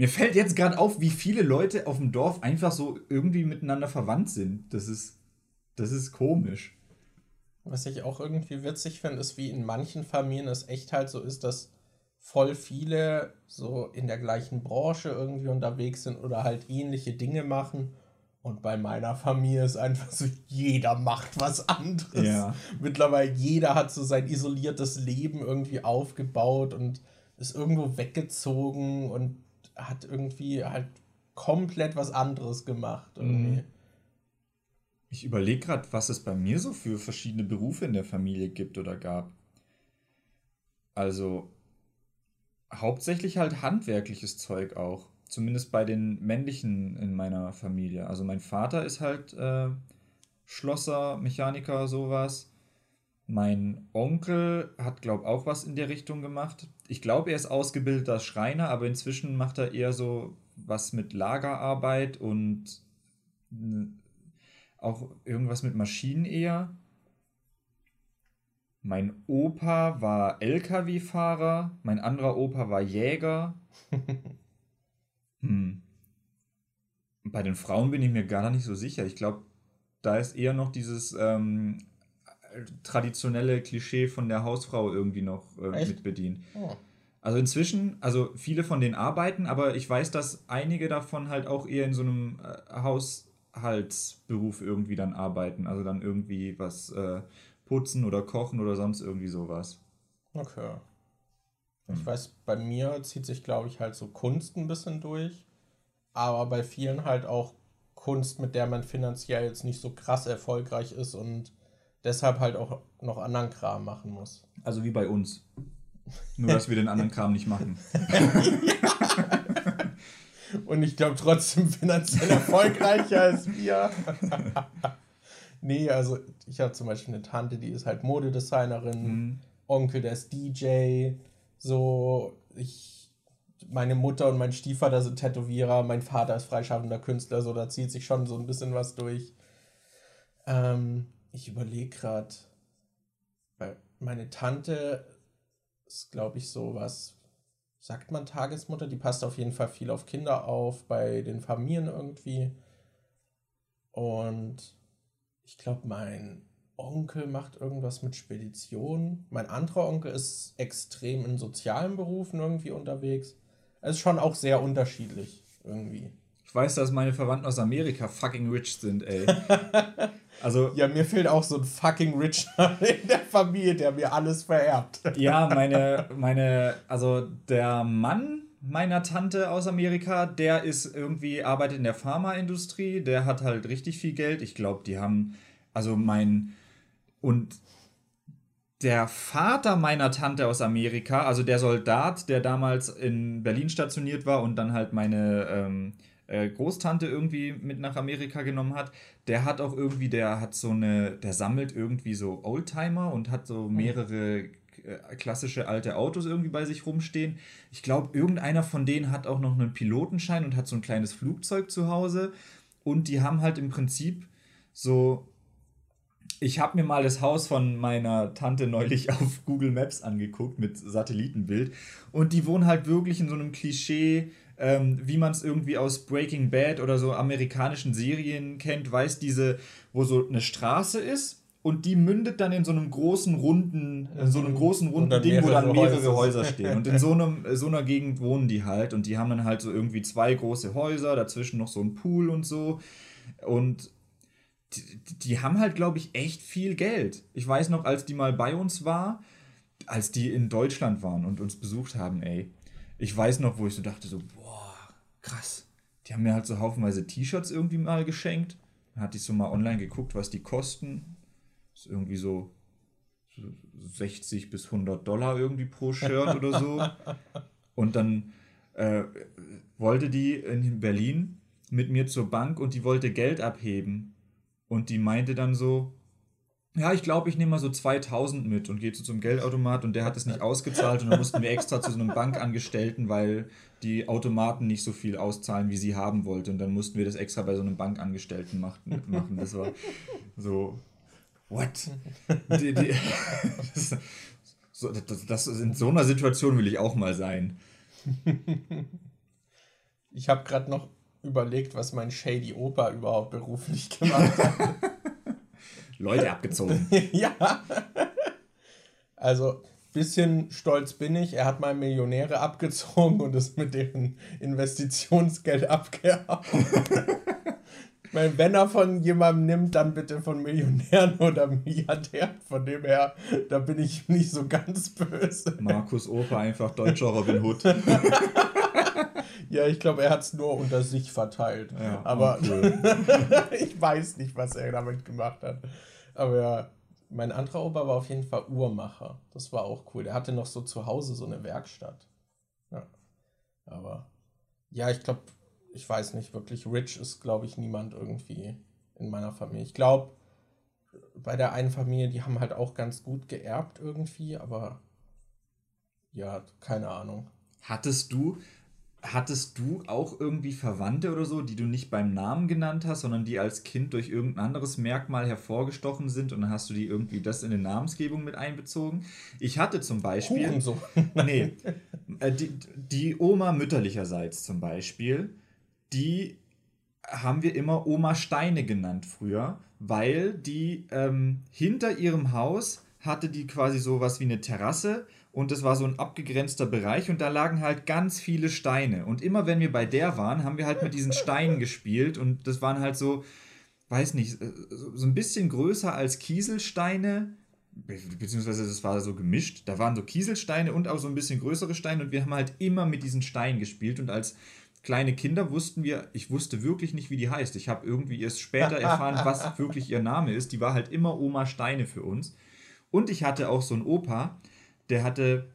Mir fällt jetzt gerade auf, wie viele Leute auf dem Dorf einfach so irgendwie miteinander verwandt sind. Das ist, das ist komisch. Was ich auch irgendwie witzig finde, ist, wie in manchen Familien es echt halt so ist, dass voll viele so in der gleichen Branche irgendwie unterwegs sind oder halt ähnliche Dinge machen. Und bei meiner Familie ist einfach so, jeder macht was anderes. Ja. Mittlerweile jeder hat so sein isoliertes Leben irgendwie aufgebaut und ist irgendwo weggezogen und hat irgendwie halt komplett was anderes gemacht. Irgendwie. Mhm. Ich überlege gerade, was es bei mir so für verschiedene Berufe in der Familie gibt oder gab. Also hauptsächlich halt handwerkliches Zeug auch. Zumindest bei den männlichen in meiner Familie. Also mein Vater ist halt äh, Schlosser, Mechaniker, sowas. Mein Onkel hat, glaube ich, auch was in der Richtung gemacht. Ich glaube, er ist ausgebildeter Schreiner, aber inzwischen macht er eher so was mit Lagerarbeit und auch irgendwas mit Maschinen eher. Mein Opa war LKW-Fahrer, mein anderer Opa war Jäger. [LAUGHS] hm. Bei den Frauen bin ich mir gar nicht so sicher. Ich glaube, da ist eher noch dieses ähm, traditionelle Klischee von der Hausfrau irgendwie noch äh, mit bedient. Oh. Also inzwischen, also viele von denen arbeiten, aber ich weiß, dass einige davon halt auch eher in so einem äh, Haushaltsberuf irgendwie dann arbeiten. Also dann irgendwie was äh, putzen oder kochen oder sonst irgendwie sowas. Okay. Ich hm. weiß, bei mir zieht sich, glaube ich, halt so Kunst ein bisschen durch. Aber bei vielen halt auch Kunst, mit der man finanziell jetzt nicht so krass erfolgreich ist und deshalb halt auch noch anderen Kram machen muss. Also wie bei uns. Nur, dass wir den anderen Kram nicht machen. [LAUGHS] Und ich glaube trotzdem finanziell erfolgreicher als wir. [LAUGHS] nee, also ich habe zum Beispiel eine Tante, die ist halt Modedesignerin, mhm. Onkel, der ist DJ, so ich, meine Mutter und mein Stiefvater sind Tätowierer, mein Vater ist freischaffender Künstler, so da zieht sich schon so ein bisschen was durch. Ähm, ich überlege gerade, weil meine Tante ist, glaube ich, so was, sagt man Tagesmutter, die passt auf jeden Fall viel auf Kinder auf, bei den Familien irgendwie. Und ich glaube, mein Onkel macht irgendwas mit Spedition. Mein anderer Onkel ist extrem in sozialen Berufen irgendwie unterwegs. Es ist schon auch sehr unterschiedlich irgendwie. Ich weiß, dass meine Verwandten aus Amerika fucking rich sind, ey. [LAUGHS] Also, ja, mir fehlt auch so ein fucking Rich [LAUGHS] in der Familie, der mir alles vererbt. Ja, [LAUGHS] meine, meine, also der Mann meiner Tante aus Amerika, der ist irgendwie, arbeitet in der Pharmaindustrie, der hat halt richtig viel Geld. Ich glaube, die haben, also mein, und der Vater meiner Tante aus Amerika, also der Soldat, der damals in Berlin stationiert war und dann halt meine ähm, äh, Großtante irgendwie mit nach Amerika genommen hat, der hat auch irgendwie, der hat so eine, der sammelt irgendwie so Oldtimer und hat so mehrere äh, klassische alte Autos irgendwie bei sich rumstehen. Ich glaube, irgendeiner von denen hat auch noch einen Pilotenschein und hat so ein kleines Flugzeug zu Hause. Und die haben halt im Prinzip so ich habe mir mal das Haus von meiner Tante neulich [LAUGHS] auf Google Maps angeguckt mit Satellitenbild und die wohnen halt wirklich in so einem Klischee, ähm, wie man es irgendwie aus Breaking Bad oder so amerikanischen Serien kennt, weiß diese, wo so eine Straße ist und die mündet dann in so einem großen runden, in so einem großen runden Ding, wo dann mehrere Häuser. Häuser stehen. Und in so, einem, so einer Gegend wohnen die halt und die haben dann halt so irgendwie zwei große Häuser, dazwischen noch so ein Pool und so. Und die, die haben halt, glaube ich, echt viel Geld. Ich weiß noch, als die mal bei uns war, als die in Deutschland waren und uns besucht haben, ey. Ich weiß noch, wo ich so dachte, so, krass. Die haben mir halt so haufenweise T-Shirts irgendwie mal geschenkt. Dann hatte ich so mal online geguckt, was die kosten. Das ist irgendwie so 60 bis 100 Dollar irgendwie pro Shirt oder so. [LAUGHS] Und dann äh, wollte die in Berlin mit mir zur Bank und die wollte Geld abheben. Und die meinte dann so, ja, ich glaube, ich nehme mal so 2000 mit und gehe zu zum Geldautomat und der hat es nicht [LAUGHS] ausgezahlt und dann mussten wir extra zu so einem Bankangestellten, weil die Automaten nicht so viel auszahlen, wie sie haben wollte und dann mussten wir das extra bei so einem Bankangestellten machen. Das war so, what? Die, die, [LAUGHS] das, so, das, das, in so einer Situation will ich auch mal sein. Ich habe gerade noch überlegt, was mein Shady Opa überhaupt beruflich gemacht hat. [LAUGHS] Leute abgezogen. [LAUGHS] ja. Also, bisschen stolz bin ich. Er hat mal Millionäre abgezogen und ist mit deren Investitionsgeld abgehauen. ich meine, wenn er von jemandem nimmt, dann bitte von Millionären oder Milliardären. Von dem her, da bin ich nicht so ganz böse. Markus Opa, einfach deutscher Robin Hood. [LAUGHS] ja, ich glaube, er hat es nur unter sich verteilt. Ja, Aber cool. [LAUGHS] ich weiß nicht, was er damit gemacht hat. Aber ja, mein anderer Opa war auf jeden Fall Uhrmacher. Das war auch cool. Der hatte noch so zu Hause so eine Werkstatt. Ja. Aber ja, ich glaube, ich weiß nicht, wirklich rich ist, glaube ich, niemand irgendwie in meiner Familie. Ich glaube, bei der einen Familie, die haben halt auch ganz gut geerbt irgendwie, aber ja, keine Ahnung. Hattest du, Hattest du auch irgendwie Verwandte oder so, die du nicht beim Namen genannt hast, sondern die als Kind durch irgendein anderes Merkmal hervorgestochen sind und dann hast du die irgendwie das in die Namensgebung mit einbezogen? Ich hatte zum Beispiel. Hurensohn. [LAUGHS] nee. Äh, die, die Oma mütterlicherseits zum Beispiel, die haben wir immer Oma Steine genannt früher, weil die ähm, hinter ihrem Haus hatte die quasi so was wie eine Terrasse und das war so ein abgegrenzter Bereich und da lagen halt ganz viele Steine. Und immer wenn wir bei der waren, haben wir halt mit diesen Steinen gespielt und das waren halt so, weiß nicht, äh, so ein bisschen größer als Kieselsteine, beziehungsweise das war so gemischt. Da waren so Kieselsteine und auch so ein bisschen größere Steine und wir haben halt immer mit diesen Steinen gespielt und als kleine Kinder wussten wir, ich wusste wirklich nicht, wie die heißt. Ich habe irgendwie erst später erfahren, was [LAUGHS] wirklich ihr Name ist. Die war halt immer Oma Steine für uns. Und ich hatte auch so einen Opa, der hatte,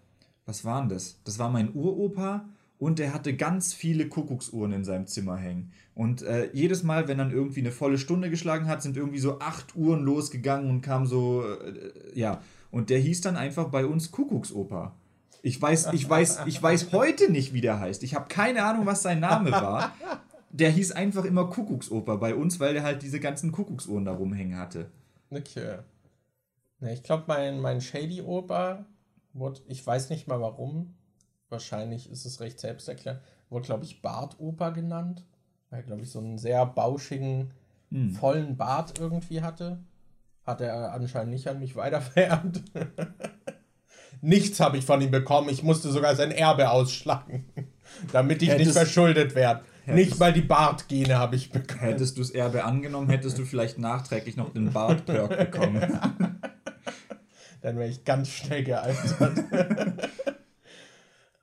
was waren das? Das war mein Uropa und der hatte ganz viele Kuckucksuhren in seinem Zimmer hängen. Und äh, jedes Mal, wenn dann irgendwie eine volle Stunde geschlagen hat, sind irgendwie so acht Uhren losgegangen und kam so, äh, ja. Und der hieß dann einfach bei uns Kuckucksopa. Ich weiß, ich weiß, ich weiß heute nicht, wie der heißt. Ich habe keine Ahnung, was sein Name war. Der hieß einfach immer Kuckucksoper bei uns, weil der halt diese ganzen Kuckucksuhren da rumhängen hatte. Okay. ich glaube, mein, mein Shady-Opa wurde, ich weiß nicht mal warum, wahrscheinlich ist es recht selbsterklärend, wurde, glaube ich, Bartoper genannt, weil er, glaube ich, so einen sehr bauschigen, hm. vollen Bart irgendwie hatte. hat er anscheinend nicht an mich weitervererbt. [LAUGHS] Nichts habe ich von ihm bekommen. Ich musste sogar sein Erbe ausschlagen, [LAUGHS] damit ich hättest, nicht verschuldet werde. Nicht mal die Bartgene habe ich bekommen. Hättest du das Erbe angenommen, hättest du vielleicht nachträglich noch den Bartperk bekommen. [LAUGHS] Dann wäre ich ganz schnell gealtert. [LAUGHS]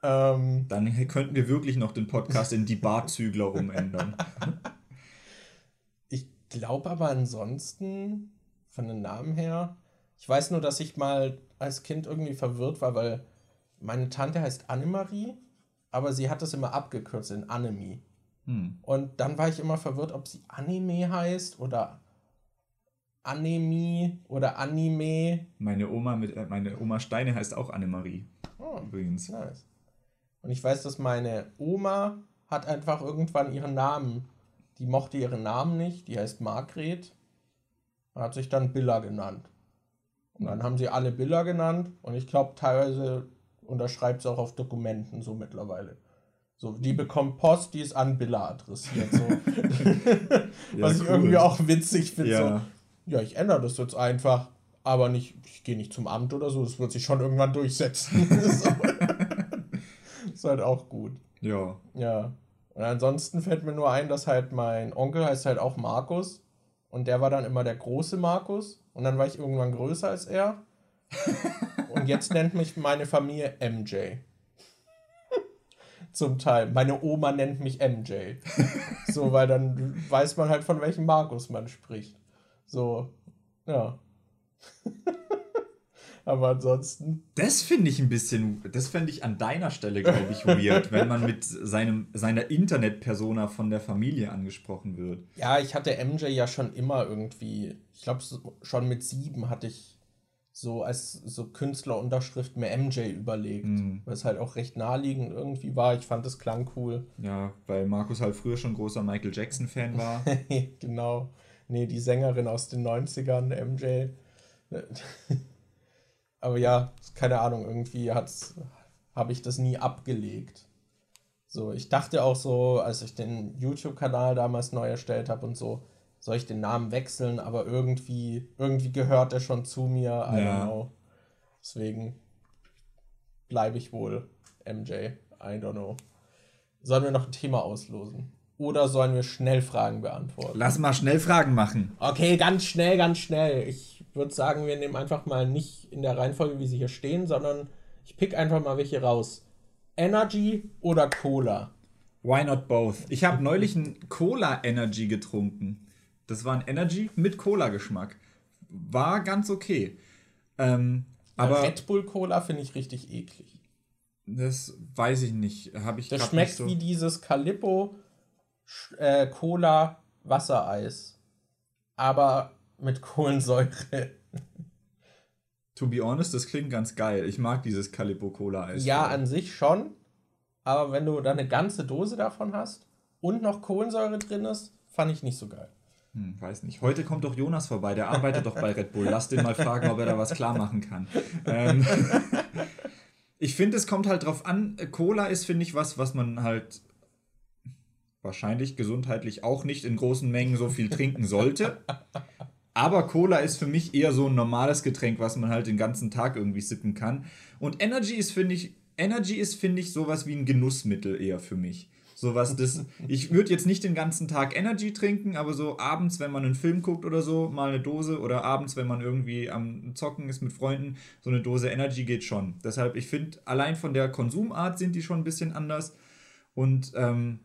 ähm, Dann könnten wir wirklich noch den Podcast in die Bartzügler umändern. Ich glaube aber ansonsten, von den Namen her, ich weiß nur, dass ich mal als Kind irgendwie verwirrt war, weil meine Tante heißt Annemarie, aber sie hat das immer abgekürzt in Annemie. Hm. Und dann war ich immer verwirrt, ob sie Anime heißt oder Annemie oder Anime. Meine Oma mit äh, meine Oma Steine heißt auch Annemarie. Oh, übrigens. Nice. Und ich weiß, dass meine Oma hat einfach irgendwann ihren Namen. Die mochte ihren Namen nicht. Die heißt Margret. Hat sich dann Billa genannt. Und dann haben sie alle Billa genannt und ich glaube, teilweise unterschreibt sie auch auf Dokumenten so mittlerweile. So, die bekommt Post, die ist an Billa adressiert. So. [LAUGHS] [LAUGHS] ja, Was ich irgendwie auch witzig finde. Ja. So, ja, ich ändere das jetzt einfach, aber nicht, ich gehe nicht zum Amt oder so, das wird sich schon irgendwann durchsetzen. [LAUGHS] [LAUGHS] ist halt auch gut. Ja. Ja. Und ansonsten fällt mir nur ein, dass halt mein Onkel heißt halt auch Markus und der war dann immer der große Markus und dann war ich irgendwann größer als er. [LAUGHS] Und jetzt nennt mich meine Familie MJ. Zum Teil. Meine Oma nennt mich MJ. So, weil dann weiß man halt, von welchem Markus man spricht. So, ja. [LAUGHS] Aber ansonsten. Das finde ich ein bisschen, das fände ich an deiner Stelle, glaube ich, weird, wenn man mit seinem, seiner Internet-Persona von der Familie angesprochen wird. Ja, ich hatte MJ ja schon immer irgendwie, ich glaube, schon mit sieben hatte ich so als so Künstlerunterschrift mir MJ überlegt, mhm. weil es halt auch recht naheliegend irgendwie war. Ich fand es klang cool. Ja, weil Markus halt früher schon großer Michael Jackson-Fan war. [LAUGHS] genau. Nee, die Sängerin aus den 90ern, MJ. [LAUGHS] Aber ja, keine Ahnung, irgendwie habe ich das nie abgelegt. So, ich dachte auch so, als ich den YouTube-Kanal damals neu erstellt habe und so, soll ich den Namen wechseln, aber irgendwie, irgendwie gehört er schon zu mir. I ja. don't know. Deswegen bleibe ich wohl MJ. I don't know. Sollen wir noch ein Thema auslosen? Oder sollen wir schnell Fragen beantworten? Lass mal schnell Fragen machen. Okay, ganz schnell, ganz schnell. Ich würde sagen, wir nehmen einfach mal nicht in der Reihenfolge, wie sie hier stehen, sondern ich pick einfach mal welche raus. Energy oder Cola? Why not both? Ich habe neulich ein Cola Energy getrunken. Das war ein Energy mit Cola-Geschmack. War ganz okay. Ähm, aber Red Bull Cola finde ich richtig eklig. Das weiß ich nicht. Habe ich Das schmeckt so wie dieses Calippo äh, Cola Wassereis. Aber mit Kohlensäure. To be honest, das klingt ganz geil. Ich mag dieses Calippo Cola Eis. Ja, an sich schon. Aber wenn du da eine ganze Dose davon hast und noch Kohlensäure drin ist, fand ich nicht so geil. Hm, weiß nicht. Heute kommt doch Jonas vorbei, der arbeitet doch bei Red Bull. Lass den mal fragen, ob er da was klar machen kann. Ähm, [LAUGHS] ich finde, es kommt halt drauf an. Cola ist, finde ich, was, was man halt wahrscheinlich gesundheitlich auch nicht in großen Mengen so viel trinken sollte. Aber Cola ist für mich eher so ein normales Getränk, was man halt den ganzen Tag irgendwie sippen kann. Und Energy ist, finde ich, Energy ist, finde ich, sowas wie ein Genussmittel eher für mich. Sowas, das, ich würde jetzt nicht den ganzen Tag Energy trinken, aber so abends, wenn man einen Film guckt oder so, mal eine Dose oder abends, wenn man irgendwie am Zocken ist mit Freunden, so eine Dose Energy geht schon. Deshalb, ich finde, allein von der Konsumart sind die schon ein bisschen anders. Und ähm,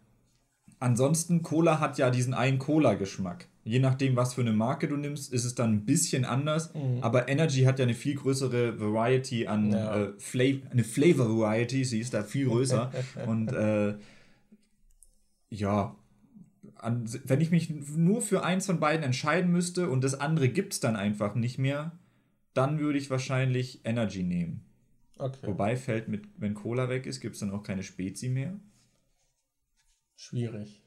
ansonsten, Cola hat ja diesen einen Cola-Geschmack je nachdem, was für eine Marke du nimmst, ist es dann ein bisschen anders. Mhm. Aber Energy hat ja eine viel größere Variety an ja. äh, Flav eine Flavor Variety, sie ist da viel größer. [LAUGHS] und äh, ja, an, wenn ich mich nur für eins von beiden entscheiden müsste und das andere gibt es dann einfach nicht mehr, dann würde ich wahrscheinlich Energy nehmen. Okay. Wobei fällt mit, wenn Cola weg ist, gibt es dann auch keine Spezi mehr. Schwierig.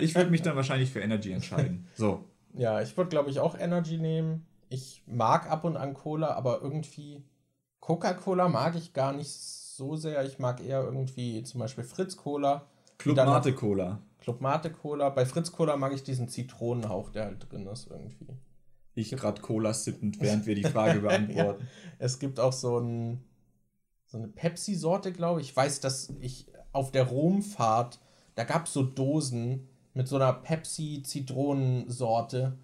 ich würde mich dann wahrscheinlich für Energy entscheiden. So. Ja, ich würde, glaube ich, auch Energy nehmen. Ich mag ab und an Cola, aber irgendwie Coca-Cola mag ich gar nicht so sehr. Ich mag eher irgendwie zum Beispiel Fritz Cola. Club Mate Cola. Club Mate Cola. Bei Fritz Cola mag ich diesen Zitronenhauch, der halt drin ist irgendwie. ich gerade Cola sippend, während wir die Frage [LAUGHS] beantworten. ja. Es gibt auch so, ein, so eine Pepsi-Sorte, glaube ich. Ich weiß, dass ich auf der Romfahrt, da gab es so Dosen mit so einer Pepsi-Zitronensorte.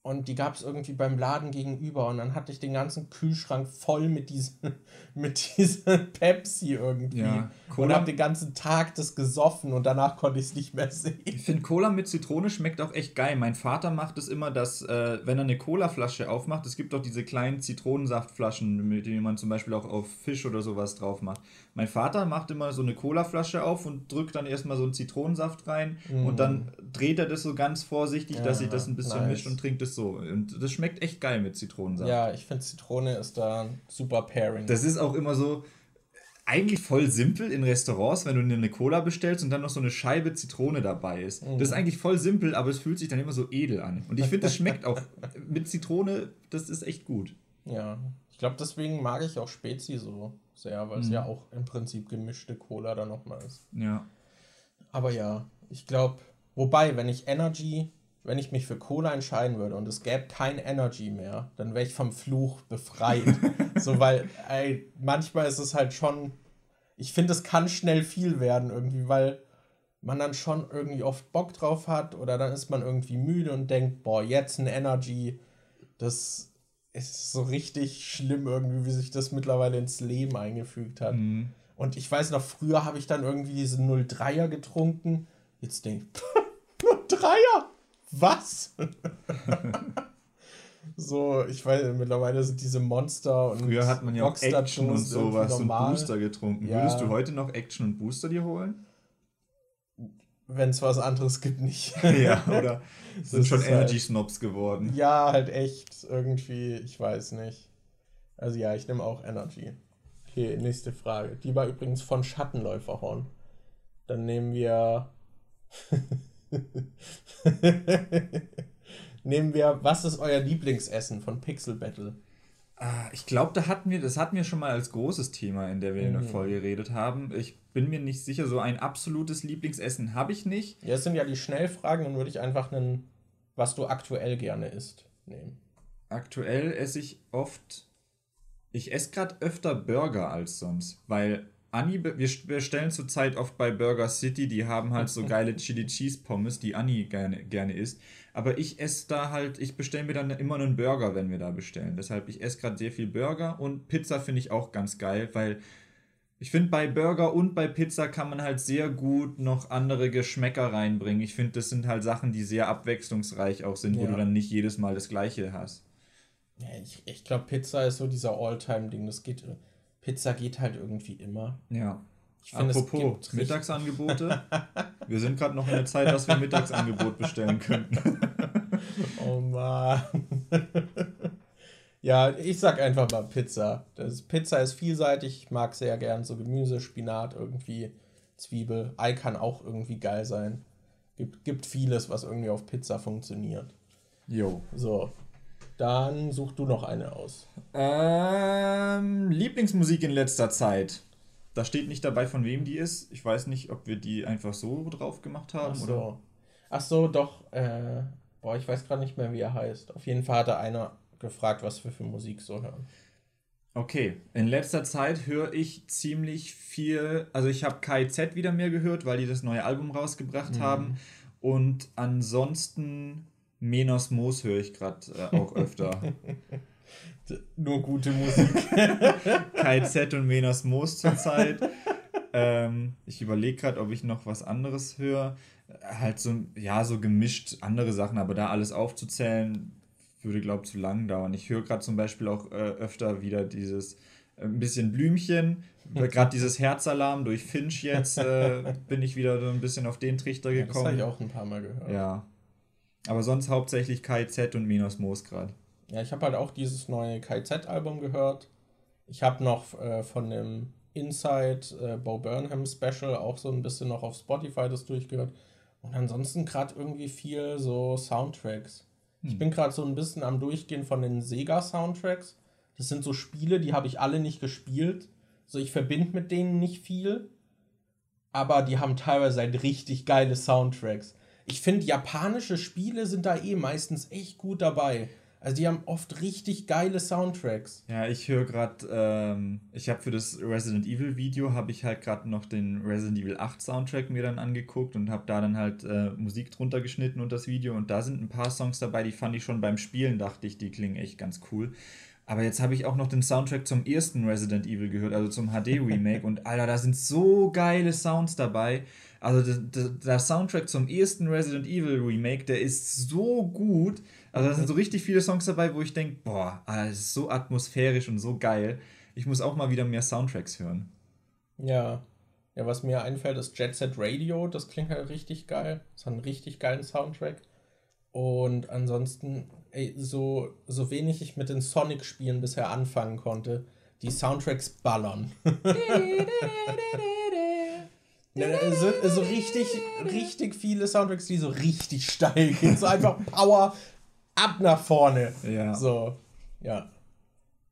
Und die gab es irgendwie beim Laden gegenüber. Und dann hatte ich den ganzen Kühlschrank voll mit diesem [LAUGHS] mit dieser [LAUGHS] Pepsi irgendwie. Ja, und habe den ganzen Tag das gesoffen und danach konnte ich es nicht mehr sehen. Ich finde Cola mit Zitrone schmeckt auch echt geil. Mein Vater macht es immer, dass, äh, wenn er eine Cola-Flasche aufmacht, es gibt doch diese kleinen Zitronensaftflaschen, mit denen man zum Beispiel auch auf Fisch oder sowas drauf macht. Mein Vater macht immer so eine Cola-Flasche auf und drückt dann erstmal so einen Zitronensaft rein mm. und dann dreht er das so ganz vorsichtig, ja, dass sich das ein bisschen nice. mischt und trinkt es so. Und das schmeckt echt geil mit Zitronensaft. Ja, ich finde Zitrone ist da ein super Pairing. Das ist auch immer so eigentlich voll simpel in Restaurants, wenn du eine Cola bestellst und dann noch so eine Scheibe Zitrone dabei ist. Mhm. Das ist eigentlich voll simpel, aber es fühlt sich dann immer so edel an. Und ich finde, das schmeckt auch [LAUGHS] mit Zitrone, das ist echt gut. Ja, ich glaube, deswegen mag ich auch Spezi so sehr, weil es mhm. ja auch im Prinzip gemischte Cola dann nochmal ist. Ja. Aber ja, ich glaube, wobei, wenn ich Energy, wenn ich mich für Cola entscheiden würde und es gäbe kein Energy mehr, dann wäre ich vom Fluch befreit. [LAUGHS] so, weil, ey, manchmal ist es halt schon, ich finde, es kann schnell viel werden irgendwie, weil man dann schon irgendwie oft Bock drauf hat oder dann ist man irgendwie müde und denkt, boah, jetzt ein Energy, das es ist so richtig schlimm irgendwie, wie sich das mittlerweile ins Leben eingefügt hat. Mhm. Und ich weiß noch, früher habe ich dann irgendwie diese 03er getrunken. Jetzt denke ich, [LAUGHS] 03er? Was? [LAUGHS] so, ich weiß, mittlerweile sind diese Monster und Früher hat man ja auch Action und sowas und Booster getrunken. Ja. Würdest du heute noch Action und Booster dir holen? Wenn es was anderes gibt, nicht. [LAUGHS] ja, oder [LAUGHS] sind schon Energy Snobs halt, geworden. Ja, halt echt irgendwie, ich weiß nicht. Also ja, ich nehme auch Energy. Okay, nächste Frage. Die war übrigens von Schattenläuferhorn. Dann nehmen wir. [LAUGHS] nehmen wir, was ist euer Lieblingsessen von Pixel Battle? Ah, ich glaube, da hatten wir, das hatten wir schon mal als großes Thema, in der wir in der mhm. Folge geredet haben. Ich bin mir nicht sicher, so ein absolutes Lieblingsessen habe ich nicht. Ja, es sind ja die Schnellfragen, dann würde ich einfach einen, was du aktuell gerne isst, nehmen. Aktuell esse ich oft, ich esse gerade öfter Burger als sonst, weil Anni, wir bestellen zurzeit oft bei Burger City, die haben halt so [LAUGHS] geile Chili Cheese Pommes, die Anni gerne, gerne isst. Aber ich esse da halt, ich bestelle mir dann immer einen Burger, wenn wir da bestellen. Deshalb, ich esse gerade sehr viel Burger und Pizza finde ich auch ganz geil, weil ich finde, bei Burger und bei Pizza kann man halt sehr gut noch andere Geschmäcker reinbringen. Ich finde, das sind halt Sachen, die sehr abwechslungsreich auch sind, ja. wo du dann nicht jedes Mal das Gleiche hast. Ja, ich ich glaube, Pizza ist so dieser All-Time-Ding. Das geht, Pizza geht halt irgendwie immer. Ja. Ich find, Apropos Mittagsangebote. [LAUGHS] wir sind gerade noch in der Zeit, dass wir Mittagsangebot bestellen könnten. [LAUGHS] oh Mann. Ja, ich sag einfach mal Pizza. Das Pizza ist vielseitig. Ich mag sehr gern so Gemüse, Spinat, irgendwie Zwiebel. Ei kann auch irgendwie geil sein. Gibt, gibt vieles, was irgendwie auf Pizza funktioniert. Jo. So. Dann such du noch eine aus. Ähm, Lieblingsmusik in letzter Zeit. Da steht nicht dabei, von wem die ist. Ich weiß nicht, ob wir die einfach so drauf gemacht haben. Ach so, oder? Ach so doch. Äh, boah, ich weiß gerade nicht mehr, wie er heißt. Auf jeden Fall hatte einer gefragt, was wir für Musik so hören. Okay, in letzter Zeit höre ich ziemlich viel, also ich habe KIZ wieder mehr gehört, weil die das neue Album rausgebracht mhm. haben und ansonsten Menos Moos höre ich gerade äh, auch öfter. [LAUGHS] Nur gute Musik. [LAUGHS] KIZ und Menos Moos zurzeit. ähm, ich überlege gerade, ob ich noch was anderes höre. Halt so, ja, so gemischt andere Sachen, aber da alles aufzuzählen, würde, glaube ich, zu lang dauern. Ich höre gerade zum Beispiel auch äh, öfter wieder dieses äh, ein bisschen Blümchen, gerade dieses Herzalarm durch Finch jetzt äh, [LAUGHS] bin ich wieder so ein bisschen auf den Trichter gekommen. Ja, das habe ich auch ein paar Mal gehört. Ja. Aber sonst hauptsächlich KZ und Minos Moos gerade. Ja, ich habe halt auch dieses neue KZ-Album gehört. Ich habe noch äh, von dem Inside äh, Bo Burnham Special auch so ein bisschen noch auf Spotify das durchgehört. Und ansonsten gerade irgendwie viel so Soundtracks. Ich hm. bin gerade so ein bisschen am Durchgehen von den Sega-Soundtracks. Das sind so Spiele, die habe ich alle nicht gespielt. So, ich verbinde mit denen nicht viel. Aber die haben teilweise halt richtig geile Soundtracks. Ich finde, japanische Spiele sind da eh meistens echt gut dabei. Also die haben oft richtig geile Soundtracks. Ja, ich höre gerade, ähm, ich habe für das Resident Evil Video, habe ich halt gerade noch den Resident Evil 8 Soundtrack mir dann angeguckt und habe da dann halt äh, Musik drunter geschnitten und das Video und da sind ein paar Songs dabei, die fand ich schon beim Spielen, dachte ich, die klingen echt ganz cool. Aber jetzt habe ich auch noch den Soundtrack zum ersten Resident Evil gehört, also zum HD-Remake. und Alter, da sind so geile Sounds dabei. Also der, der, Soundtrack zum ersten Resident Evil Remake, der ist so gut. Also da sind so richtig viele Songs dabei, wo ich denke, boah, das ist so atmosphärisch und so geil. Ich muss auch mal wieder mehr Soundtracks hören. Ja. Ja, was mir einfällt, ist Jet Set Radio. Das klingt halt richtig geil. Das hat einen richtig geilen Soundtrack. Und ansonsten, ey, so, so wenig ich mit den Sonic-Spielen bisher anfangen konnte, die Soundtracks ballern. [LAUGHS] so, so richtig, richtig viele Soundtracks, die so richtig steil gehen. So einfach Power ab nach vorne. Ja. So, ja.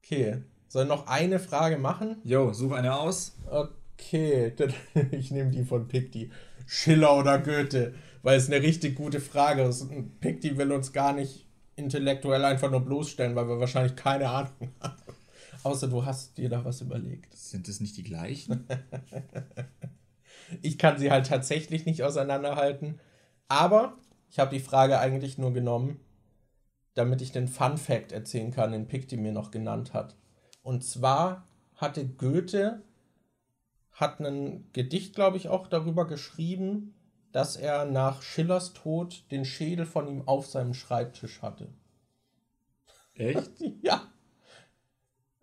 Okay. Soll noch eine Frage machen? Jo, such eine aus. Okay, [LAUGHS] ich nehme die von Picti. Schiller oder Goethe? Weil es eine richtig gute Frage ist. Picti will uns gar nicht intellektuell einfach nur bloßstellen, weil wir wahrscheinlich keine Ahnung haben. [LAUGHS] Außer du hast dir da was überlegt. Sind es nicht die gleichen? [LAUGHS] ich kann sie halt tatsächlich nicht auseinanderhalten. Aber ich habe die Frage eigentlich nur genommen, damit ich den Fun Fact erzählen kann, den Pick, die mir noch genannt hat. Und zwar hatte Goethe hat ein Gedicht, glaube ich, auch darüber geschrieben, dass er nach Schillers Tod den Schädel von ihm auf seinem Schreibtisch hatte. Echt? [LAUGHS] ja.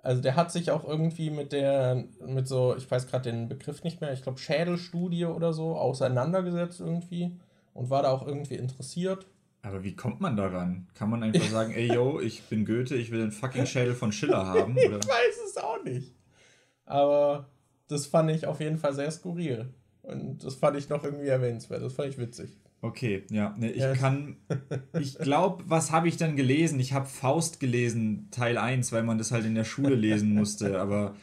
Also der hat sich auch irgendwie mit der, mit so, ich weiß gerade den Begriff nicht mehr, ich glaube Schädelstudie oder so, auseinandergesetzt irgendwie und war da auch irgendwie interessiert. Aber wie kommt man daran? Kann man [LAUGHS] einfach sagen, ey yo, ich bin Goethe, ich will den fucking [LAUGHS] Schädel von Schiller [LAUGHS] haben? Oder? ich weiß es auch nicht. Aber das fand ich auf jeden Fall sehr skurril. Und das fand ich noch irgendwie erwähnenswert. Das fand ich witzig. Okay, ja. Ne, ich ja. kann. Ich glaube, was habe ich dann gelesen? Ich habe Faust gelesen, Teil 1, weil man das halt in der Schule lesen musste. Aber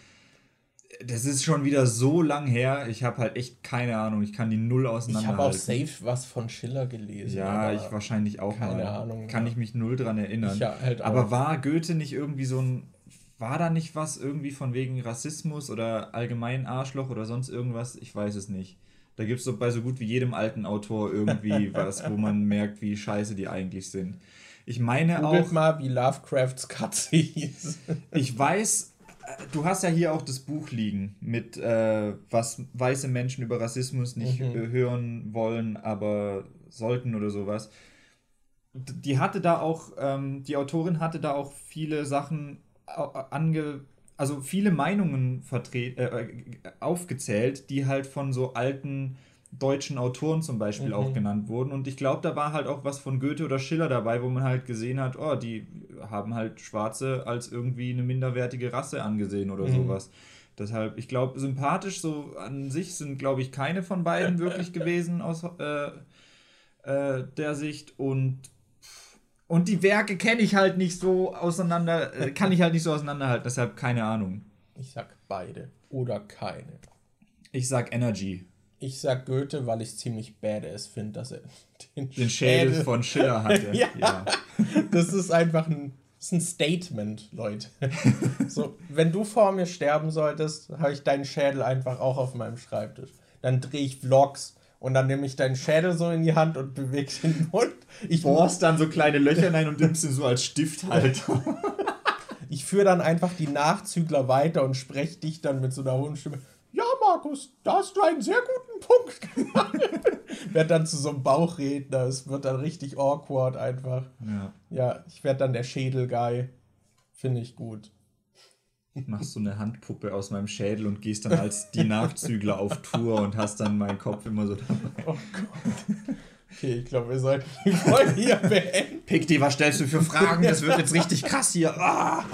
das ist schon wieder so lang her. Ich habe halt echt keine Ahnung. Ich kann die null auseinanderhalten. Ich habe auch safe was von Schiller gelesen. Ja, ich wahrscheinlich auch keine mal. Ahnung. Kann ich mich null dran erinnern. Ja, halt aber war Goethe nicht irgendwie so ein. War da nicht was irgendwie von wegen Rassismus oder allgemein Arschloch oder sonst irgendwas? Ich weiß es nicht. Da gibt es so bei so gut wie jedem alten Autor irgendwie [LAUGHS] was, wo man merkt, wie scheiße die eigentlich sind. Ich meine Googelt auch. mal, wie Lovecrafts Katze hieß. ich weiß, du hast ja hier auch das Buch liegen mit, äh, was weiße Menschen über Rassismus nicht mhm. Äh, hören wollen, aber sollten oder sowas. Die hatte da auch, ähm, die Autorin hatte da auch viele Sachen ange, also viele Meinungen vertret, äh, äh, aufgezählt, die halt von so alten deutschen Autoren zum Beispiel mhm. auch genannt wurden. Und ich glaube, da war halt auch was von Goethe oder Schiller dabei, wo man halt gesehen hat, oh, die haben halt Schwarze als irgendwie eine minderwertige Rasse angesehen oder mhm. sowas. Deshalb, ich glaube, sympathisch so an sich sind, glaube ich, keine von beiden [LAUGHS] wirklich gewesen aus äh, äh, der Sicht. Und, und die Werke kenne ich halt nicht so auseinander, äh, kann ich halt nicht so auseinanderhalten, deshalb keine Ahnung. Ich sag beide oder keine. Ich sag Energy. Ich sag Goethe, weil ich es ziemlich badass finde, dass er [LAUGHS] den, den Schädel, Schädel von Schiller hatte. [LAUGHS] ja. ja. Das ist einfach ein, ist ein Statement, Leute. [LAUGHS] so, wenn du vor mir sterben solltest, habe ich deinen Schädel einfach auch auf meinem Schreibtisch. Dann drehe ich Vlogs und dann nehme ich deinen Schädel so in die Hand und bewege den Mund. Ich bohrst dann so kleine Löcher rein und nimmst ihn so als Stifthalter. ich führe dann einfach die Nachzügler weiter und spreche dich dann mit so einer hohen Stimme. Markus, da hast du einen sehr guten Punkt gemacht. werd dann zu so einem Bauchredner. Es wird dann richtig awkward einfach. Ja, ja ich werde dann der Schädelguy. Finde ich gut. Machst du eine Handpuppe aus meinem Schädel und gehst dann als die Nachzügler auf Tour und hast dann meinen Kopf immer so dabei. Oh Gott. Okay, ich glaube, wir sollten die Folge hier beenden. Pikti, was stellst du für Fragen? Das wird jetzt richtig krass hier. Ah.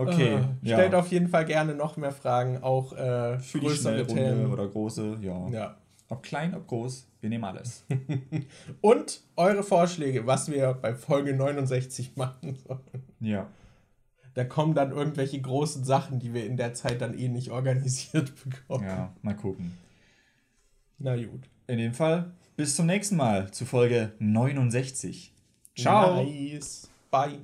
Okay. Äh, ja. Stellt auf jeden Fall gerne noch mehr Fragen, auch äh, für größere die Themen. oder große, ja. ja. Ob klein, ob groß, wir nehmen alles. [LAUGHS] Und eure Vorschläge, was wir bei Folge 69 machen sollen. Ja. Da kommen dann irgendwelche großen Sachen, die wir in der Zeit dann eh nicht organisiert [LAUGHS] bekommen. Ja, mal gucken. Na gut. In dem Fall, bis zum nächsten Mal zu Folge 69. Ciao. Nice. Bye.